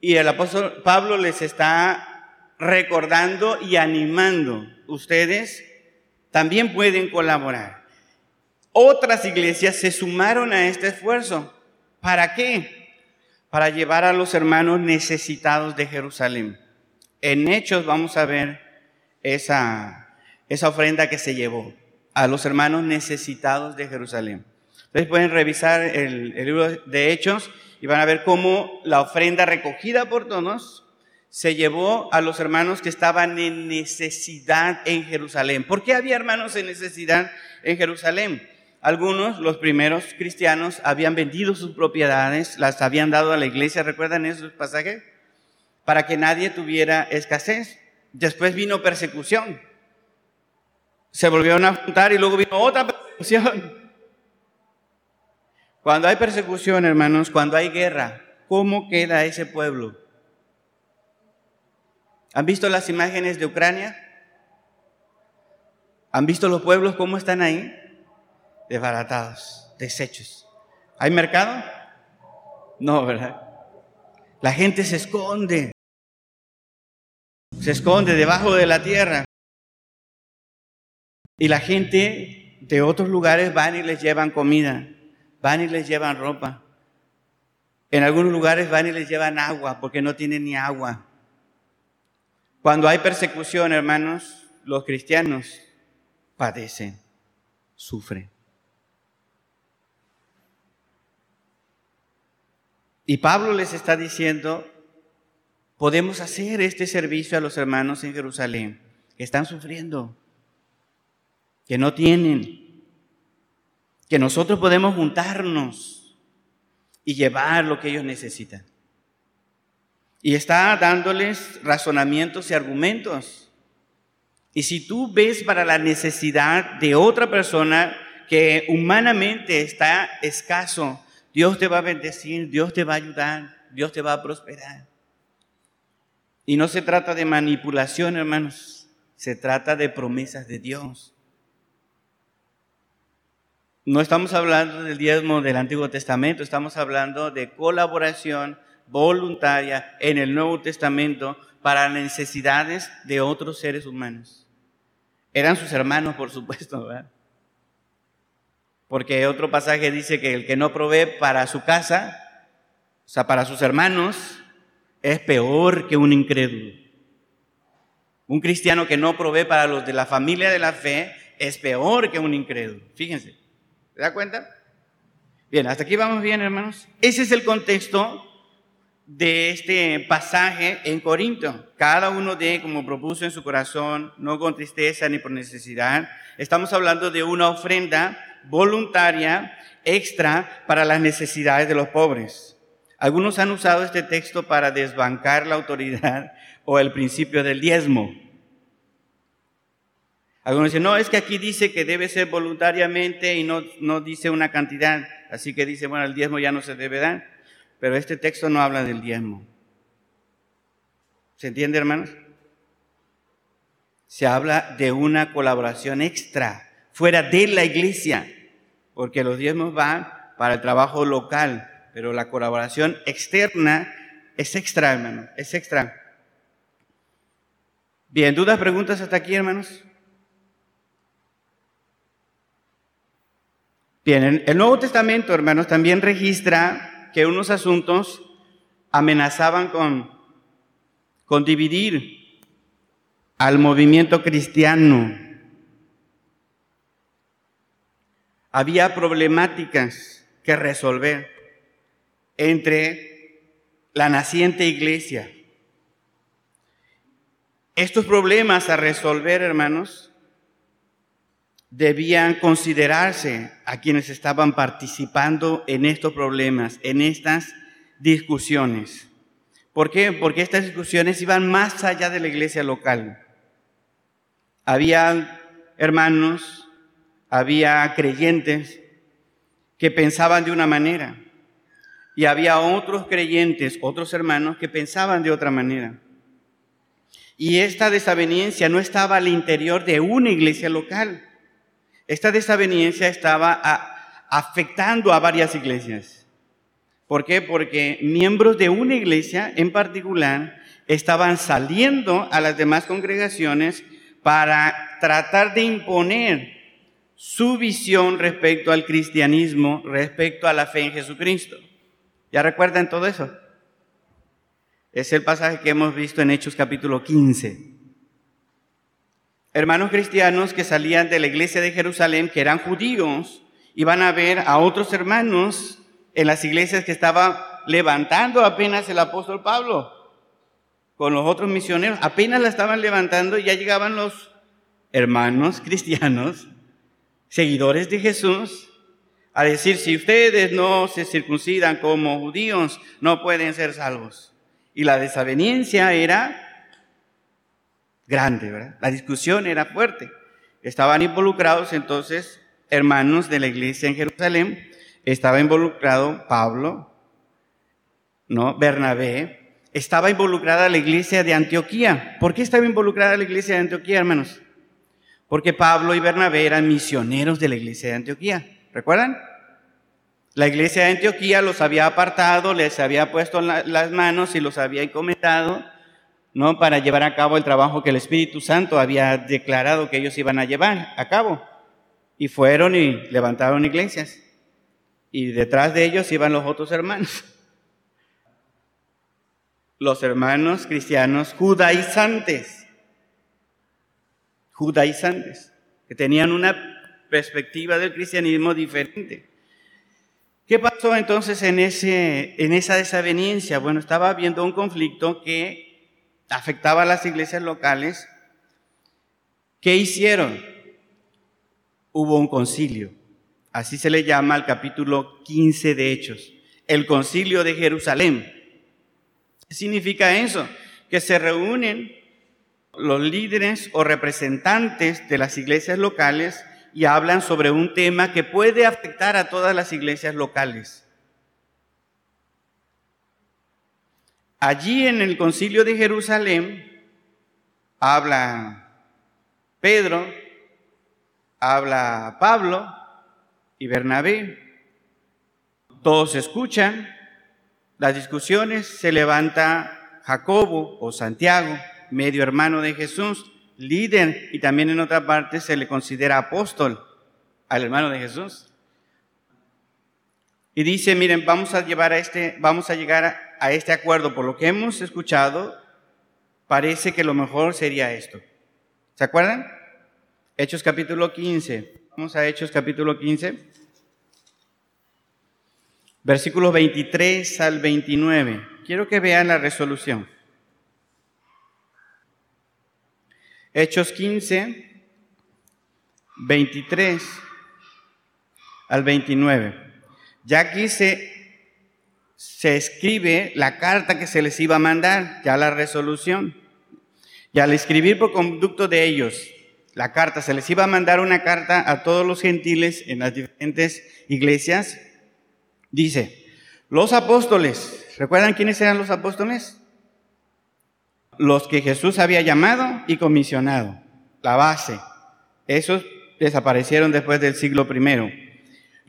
A: y el apóstol Pablo les está recordando y animando. Ustedes también pueden colaborar. Otras iglesias se sumaron a este esfuerzo. ¿Para qué? Para llevar a los hermanos necesitados de Jerusalén. En Hechos vamos a ver esa, esa ofrenda que se llevó a los hermanos necesitados de Jerusalén. Ustedes pueden revisar el, el libro de Hechos y van a ver cómo la ofrenda recogida por todos se llevó a los hermanos que estaban en necesidad en Jerusalén. ¿Por qué había hermanos en necesidad en Jerusalén? Algunos, los primeros cristianos, habían vendido sus propiedades, las habían dado a la iglesia, ¿recuerdan esos pasajes? Para que nadie tuviera escasez. Después vino persecución. Se volvieron a juntar y luego vino otra persecución. Cuando hay persecución, hermanos, cuando hay guerra, ¿cómo queda ese pueblo? ¿Han visto las imágenes de Ucrania? ¿Han visto los pueblos cómo están ahí? Desbaratados, deshechos. ¿Hay mercado? No, ¿verdad? La gente se esconde. Se esconde debajo de la tierra. Y la gente de otros lugares van y les llevan comida, van y les llevan ropa. En algunos lugares van y les llevan agua porque no tienen ni agua. Cuando hay persecución, hermanos, los cristianos padecen, sufren. Y Pablo les está diciendo, podemos hacer este servicio a los hermanos en Jerusalén que están sufriendo, que no tienen, que nosotros podemos juntarnos y llevar lo que ellos necesitan. Y está dándoles razonamientos y argumentos. Y si tú ves para la necesidad de otra persona que humanamente está escaso, Dios te va a bendecir, Dios te va a ayudar, Dios te va a prosperar. Y no se trata de manipulación, hermanos, se trata de promesas de Dios. No estamos hablando del diezmo del Antiguo Testamento, estamos hablando de colaboración voluntaria en el Nuevo Testamento para necesidades de otros seres humanos. Eran sus hermanos, por supuesto, ¿verdad? Porque otro pasaje dice que el que no provee para su casa, o sea, para sus hermanos, es peor que un incrédulo. Un cristiano que no provee para los de la familia de la fe es peor que un incrédulo. Fíjense, ¿se da cuenta? Bien, hasta aquí vamos bien, hermanos. Ese es el contexto de este pasaje en Corinto. Cada uno de, como propuso en su corazón, no con tristeza ni por necesidad. Estamos hablando de una ofrenda voluntaria extra para las necesidades de los pobres. Algunos han usado este texto para desbancar la autoridad o el principio del diezmo. Algunos dicen, no, es que aquí dice que debe ser voluntariamente y no, no dice una cantidad, así que dice, bueno, el diezmo ya no se debe dar. Pero este texto no habla del diezmo. ¿Se entiende, hermanos? Se habla de una colaboración extra, fuera de la iglesia, porque los diezmos van para el trabajo local, pero la colaboración externa es extra, hermano, es extra. Bien, ¿dudas, preguntas hasta aquí, hermanos? Bien, el Nuevo Testamento, hermanos, también registra que unos asuntos amenazaban con, con dividir al movimiento cristiano. Había problemáticas que resolver entre la naciente iglesia. Estos problemas a resolver, hermanos, debían considerarse a quienes estaban participando en estos problemas, en estas discusiones. ¿Por qué? Porque estas discusiones iban más allá de la iglesia local. Había hermanos, había creyentes que pensaban de una manera y había otros creyentes, otros hermanos que pensaban de otra manera. Y esta desaveniencia no estaba al interior de una iglesia local esta desaveniencia estaba afectando a varias iglesias. ¿Por qué? Porque miembros de una iglesia en particular estaban saliendo a las demás congregaciones para tratar de imponer su visión respecto al cristianismo, respecto a la fe en Jesucristo. ¿Ya recuerdan todo eso? Es el pasaje que hemos visto en Hechos capítulo 15 hermanos cristianos que salían de la iglesia de Jerusalén, que eran judíos, iban a ver a otros hermanos en las iglesias que estaba levantando apenas el apóstol Pablo con los otros misioneros. Apenas la estaban levantando y ya llegaban los hermanos cristianos, seguidores de Jesús, a decir, si ustedes no se circuncidan como judíos, no pueden ser salvos. Y la desaveniencia era grande, ¿verdad? La discusión era fuerte. Estaban involucrados entonces hermanos de la iglesia en Jerusalén, estaba involucrado Pablo, ¿no? Bernabé, estaba involucrada la iglesia de Antioquía. ¿Por qué estaba involucrada la iglesia de Antioquía, hermanos? Porque Pablo y Bernabé eran misioneros de la iglesia de Antioquía. ¿Recuerdan? La iglesia de Antioquía los había apartado, les había puesto las manos y los había encomendado ¿no? Para llevar a cabo el trabajo que el Espíritu Santo había declarado que ellos iban a llevar a cabo. Y fueron y levantaron iglesias. Y detrás de ellos iban los otros hermanos. Los hermanos cristianos judaizantes. Judaizantes. Que tenían una perspectiva del cristianismo diferente. ¿Qué pasó entonces en, ese, en esa desaveniencia? Bueno, estaba habiendo un conflicto que afectaba a las iglesias locales, ¿qué hicieron? Hubo un concilio. Así se le llama al capítulo 15 de Hechos, el concilio de Jerusalén. ¿Qué significa eso? Que se reúnen los líderes o representantes de las iglesias locales y hablan sobre un tema que puede afectar a todas las iglesias locales. Allí en el concilio de Jerusalén habla Pedro, habla Pablo y Bernabé. Todos escuchan las discusiones, se levanta Jacobo o Santiago, medio hermano de Jesús, líder y también en otra parte se le considera apóstol al hermano de Jesús. Y dice, miren, vamos a llevar a este, vamos a llegar a a este acuerdo, por lo que hemos escuchado, parece que lo mejor sería esto. ¿Se acuerdan? Hechos capítulo 15. Vamos a Hechos capítulo 15. Versículos 23 al 29. Quiero que vean la resolución. Hechos 15, 23 al 29. Ya aquí se se escribe la carta que se les iba a mandar, ya la resolución. Y al escribir por conducto de ellos la carta, se les iba a mandar una carta a todos los gentiles en las diferentes iglesias, dice, los apóstoles, ¿recuerdan quiénes eran los apóstoles? Los que Jesús había llamado y comisionado, la base. Esos desaparecieron después del siglo primero.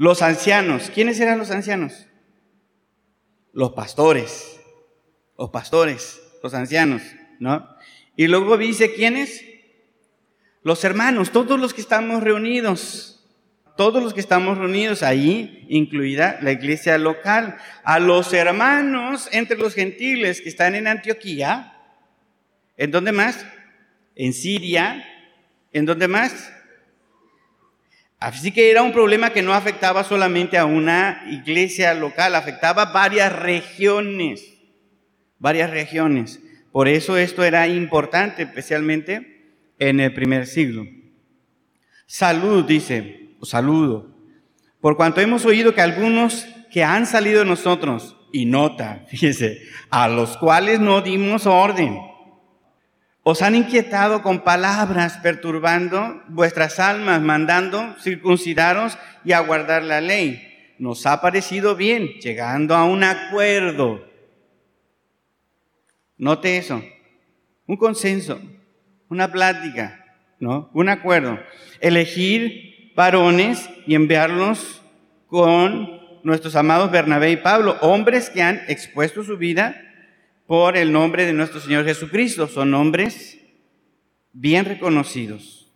A: Los ancianos, ¿quiénes eran los ancianos? los pastores, los pastores, los ancianos, ¿no? Y luego dice, ¿quiénes? Los hermanos, todos los que estamos reunidos, todos los que estamos reunidos ahí, incluida la iglesia local, a los hermanos entre los gentiles que están en Antioquía, ¿En dónde más? En Siria. ¿En dónde más? Así que era un problema que no afectaba solamente a una iglesia local, afectaba varias regiones, varias regiones. Por eso esto era importante, especialmente en el primer siglo. Salud, dice, saludo. Por cuanto hemos oído que algunos que han salido de nosotros, y nota, fíjese, a los cuales no dimos orden, os han inquietado con palabras, perturbando vuestras almas, mandando circuncidaros y aguardar la ley. Nos ha parecido bien, llegando a un acuerdo. Note eso, un consenso, una plática, ¿no? Un acuerdo. Elegir varones y enviarlos con nuestros amados Bernabé y Pablo, hombres que han expuesto su vida por el nombre de nuestro Señor Jesucristo. Son nombres bien reconocidos,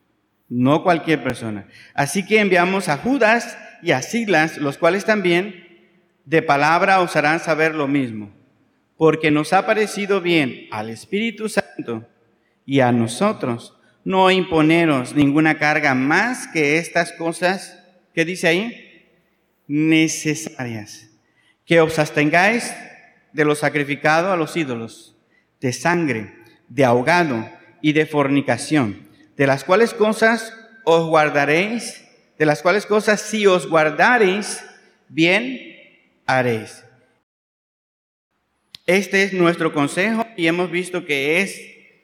A: no cualquier persona. Así que enviamos a Judas y a Silas, los cuales también de palabra os harán saber lo mismo, porque nos ha parecido bien al Espíritu Santo y a nosotros no imponeros ninguna carga más que estas cosas, ¿qué dice ahí? Necesarias. Que os abstengáis de lo sacrificado a los ídolos, de sangre, de ahogado y de fornicación, de las cuales cosas os guardaréis, de las cuales cosas si os guardaréis, bien haréis. Este es nuestro consejo y hemos visto que es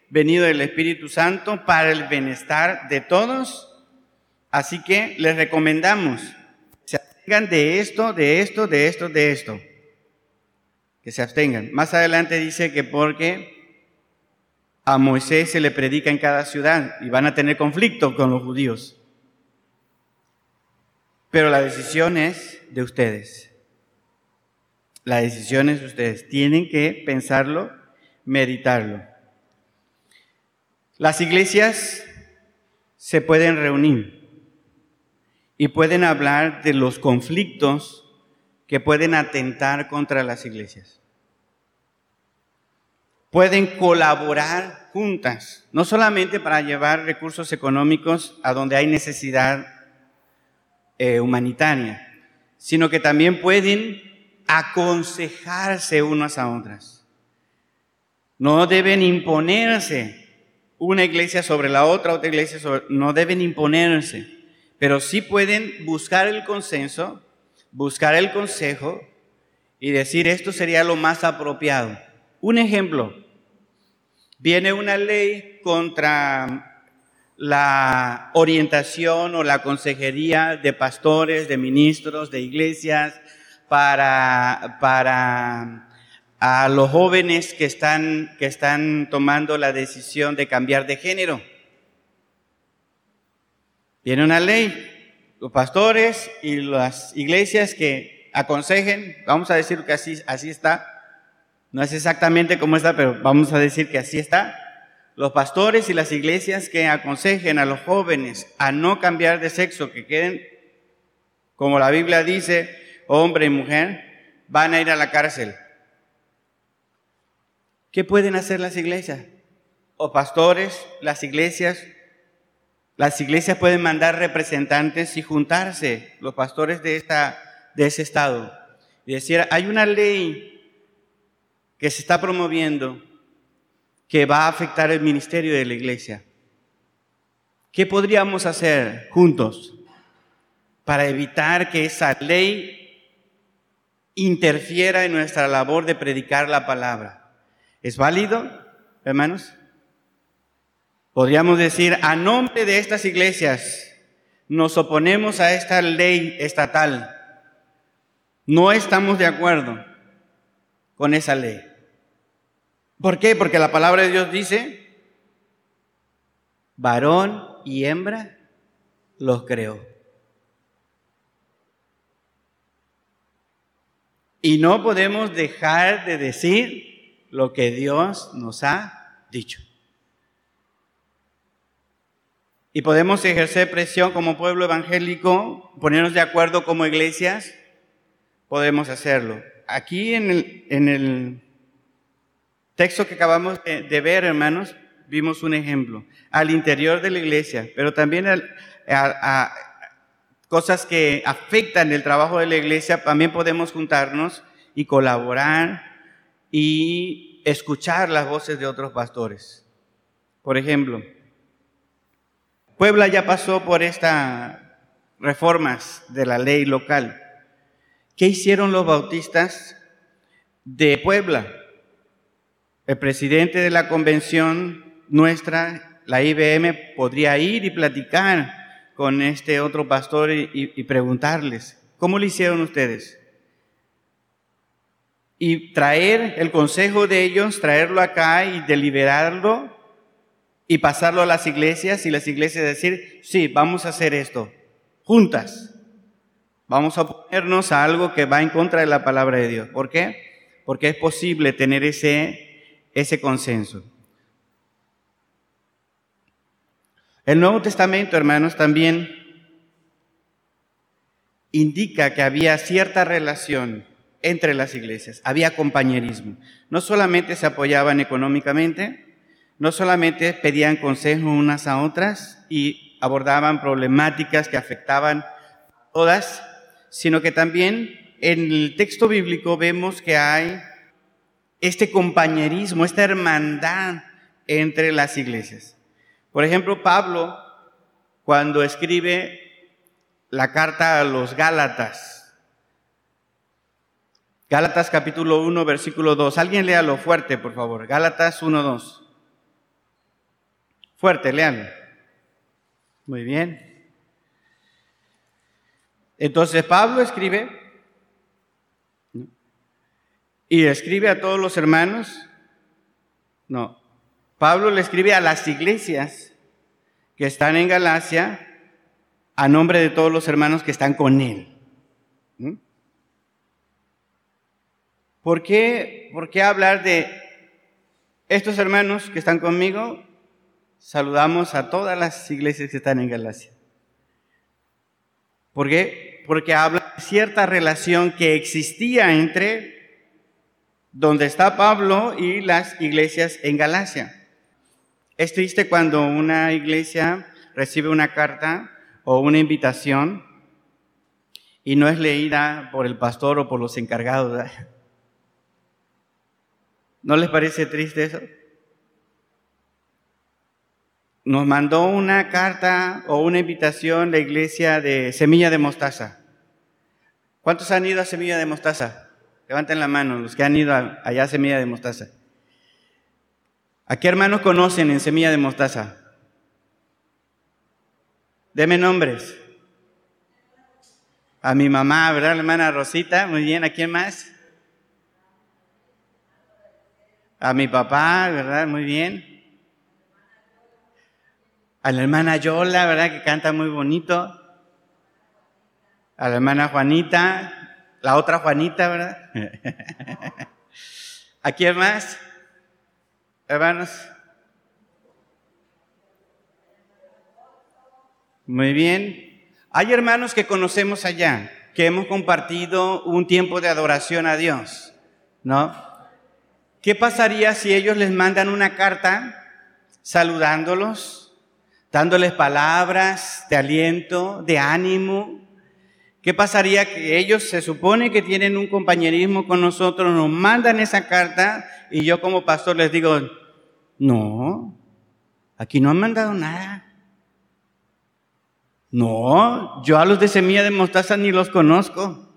A: venido del Espíritu Santo para el bienestar de todos. Así que les recomendamos, se abstengan de esto, de esto, de esto, de esto que se abstengan. Más adelante dice que porque a Moisés se le predica en cada ciudad y van a tener conflicto con los judíos. Pero la decisión es de ustedes. La decisión es de ustedes. Tienen que pensarlo, meditarlo. Las iglesias se pueden reunir y pueden hablar de los conflictos que pueden atentar contra las iglesias. Pueden colaborar juntas, no solamente para llevar recursos económicos a donde hay necesidad eh, humanitaria, sino que también pueden aconsejarse unas a otras. No deben imponerse una iglesia sobre la otra, otra iglesia sobre, no deben imponerse, pero sí pueden buscar el consenso buscar el consejo y decir esto sería lo más apropiado. Un ejemplo, viene una ley contra la orientación o la consejería de pastores, de ministros, de iglesias, para, para a los jóvenes que están, que están tomando la decisión de cambiar de género. Viene una ley, los pastores y las iglesias que aconsejen, vamos a decir que así, está, no es exactamente como está, pero vamos a decir que así está. Los pastores y las iglesias que aconsejen a los jóvenes a no cambiar de sexo, que queden, como la Biblia dice, hombre y mujer, van a ir a la cárcel. ¿Qué pueden hacer las iglesias? O pastores, las iglesias, las iglesias pueden mandar representantes y juntarse, los pastores de, esta, de ese estado, y decir, hay una ley que se está promoviendo que va a afectar el ministerio de la iglesia. ¿Qué podríamos hacer juntos para evitar que esa ley interfiera en nuestra labor de predicar la palabra? ¿Es válido, hermanos? Podríamos decir, a nombre de estas iglesias, nos oponemos a esta ley estatal. No estamos de acuerdo con esa ley. ¿Por qué? Porque la palabra de Dios dice, varón y hembra los creó. Y no podemos dejar de decir lo que Dios nos ha dicho. Y podemos ejercer presión como pueblo evangélico, ponernos de acuerdo como iglesias, podemos hacerlo. Aquí en el, en el texto que acabamos de, ver, hermanos, vimos un ejemplo, al interior de la iglesia, pero también a, cosas que afectan el trabajo de la iglesia, también podemos juntarnos y colaborar y escuchar las voces de otros pastores. Por ejemplo, Puebla ya pasó por estas reformas de la ley local. ¿Qué hicieron los bautistas de Puebla? El presidente de la convención nuestra, la IBM, podría ir y platicar con este otro pastor y, preguntarles, ¿cómo lo hicieron ustedes? Y traer el consejo de ellos, traerlo acá y deliberarlo y pasarlo a las iglesias y las iglesias decir, sí, vamos a hacer esto, juntas. Vamos a oponernos a algo que va en contra de la palabra de Dios. ¿Por qué? Porque es posible tener ese, ese consenso. El Nuevo Testamento, hermanos, también indica que había cierta relación entre las iglesias, había compañerismo. No solamente se apoyaban económicamente, no solamente pedían consejo unas a otras y abordaban problemáticas que afectaban a todas, sino que también en el texto bíblico vemos que hay este compañerismo, esta hermandad entre las iglesias. Por ejemplo, Pablo, cuando escribe la carta a los Gálatas, Gálatas capítulo 1, versículo 2, alguien léalo fuerte, por favor, Gálatas 1, 2. Fuerte, lean. Muy bien. Entonces Pablo escribe y escribe a todos los hermanos. No, Pablo le escribe a las iglesias que están en Galacia a nombre de todos los hermanos que están con él. ¿Por qué, ¿Por qué hablar de estos hermanos que están conmigo? Saludamos a todas las iglesias que están en Galacia. ¿Por qué? Porque habla de cierta relación que existía entre donde está Pablo y las iglesias en Galacia. Es triste cuando una iglesia recibe una carta o una invitación y no es leída por el pastor o por los encargados. ¿No les parece triste eso? Nos mandó una carta o una invitación la iglesia de Semilla de Mostaza. ¿Cuántos han ido a Semilla de Mostaza? Levanten la mano los que han ido allá a Semilla de Mostaza. ¿A qué hermanos conocen en Semilla de Mostaza? Deme nombres. A mi mamá, ¿verdad? La hermana Rosita, muy bien. ¿A quién más? A mi papá, ¿verdad? Muy bien a la hermana Yola, ¿verdad? Que canta muy bonito. A la hermana Juanita, la otra Juanita, ¿verdad? ¿A quién más? Hermanos. Muy bien. Hay hermanos que conocemos allá, que hemos compartido un tiempo de adoración a Dios, ¿no? ¿Qué pasaría si ellos les mandan una carta saludándolos? Dándoles palabras de aliento, de ánimo. ¿Qué pasaría que ellos se supone que tienen un compañerismo con nosotros, nos mandan esa carta y yo como pastor les digo, no, aquí no han mandado nada. No, yo a los de semilla de mostaza ni los conozco.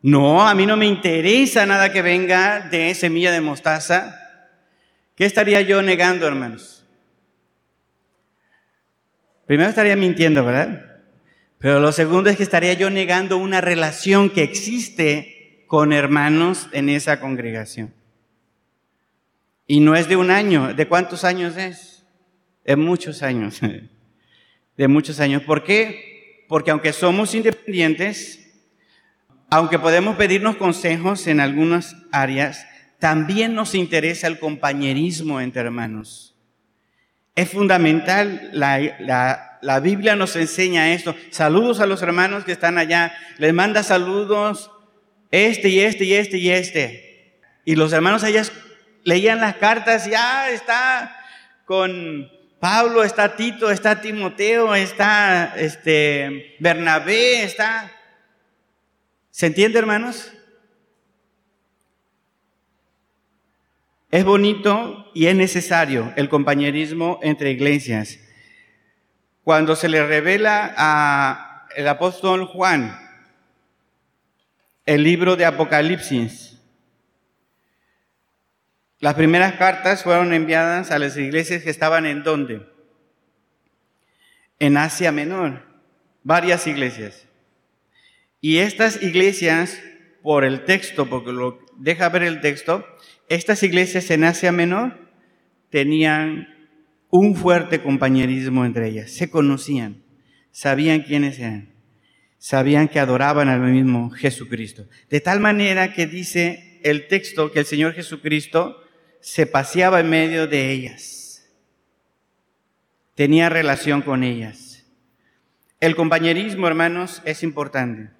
A: No, a mí no me interesa nada que venga de semilla de mostaza. ¿Qué estaría yo negando, hermanos? Primero estaría mintiendo, ¿verdad? Pero lo segundo es que estaría yo negando una relación que existe con hermanos en esa congregación. Y no es de un año, ¿de cuántos años es? De muchos años, de muchos años. ¿Por qué? Porque aunque somos independientes, aunque podemos pedirnos consejos en algunas áreas, también nos interesa el compañerismo entre hermanos. Es fundamental, la, Biblia nos enseña esto. Saludos a los hermanos que están allá. Les manda saludos este y este y este y este. Y los hermanos allá leían las cartas y ah, está con Pablo, está Tito, está Timoteo, está este Bernabé, está ¿Se entiende, hermanos? Es bonito y es necesario el compañerismo entre iglesias. Cuando se le revela a el apóstol Juan el libro de Apocalipsis, las primeras cartas fueron enviadas a las iglesias que estaban en dónde? En Asia Menor, varias iglesias. Y estas iglesias, por el texto, porque lo deja ver el texto, estas iglesias en Asia Menor tenían un fuerte compañerismo entre ellas, se conocían, sabían quiénes eran, sabían que adoraban al mismo Jesucristo. De tal manera que dice el texto que el Señor Jesucristo se paseaba en medio de ellas, tenía relación con ellas. El compañerismo, hermanos, es importante.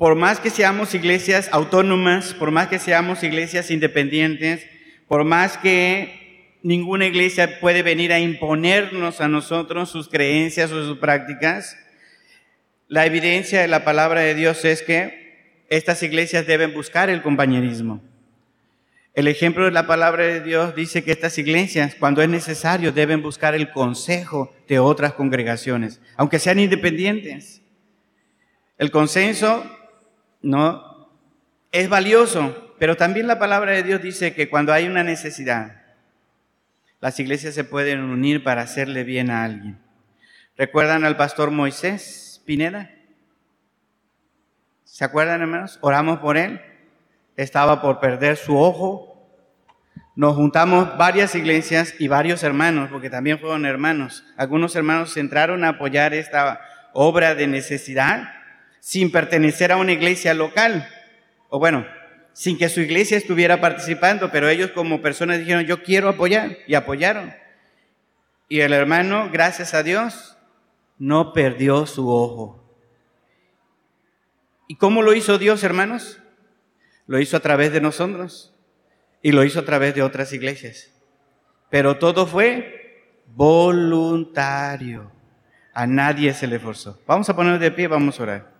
A: Por más que seamos iglesias autónomas, por más que seamos iglesias independientes, por más que ninguna iglesia puede venir a imponernos a nosotros sus creencias o sus prácticas, la evidencia de la palabra de Dios es que estas iglesias deben buscar el compañerismo. El ejemplo de la palabra de Dios dice que estas iglesias, cuando es necesario, deben buscar el consejo de otras congregaciones, aunque sean independientes. El consenso no es valioso, pero también la palabra de Dios dice que cuando hay una necesidad, las iglesias se pueden unir para hacerle bien a alguien. ¿Recuerdan al pastor Moisés Pineda? ¿Se acuerdan, hermanos? Oramos por él. Estaba por perder su ojo. Nos juntamos varias iglesias y varios hermanos, porque también fueron hermanos. Algunos hermanos entraron a apoyar esta obra de necesidad sin pertenecer a una iglesia local, o bueno, sin que su iglesia estuviera participando, pero ellos como personas dijeron, yo quiero apoyar, y apoyaron. Y el hermano, gracias a Dios, no perdió su ojo. ¿Y cómo lo hizo Dios, hermanos? Lo hizo a través de nosotros y lo hizo a través de otras iglesias. Pero todo fue voluntario. A nadie se le forzó. Vamos a poner de pie, vamos a orar.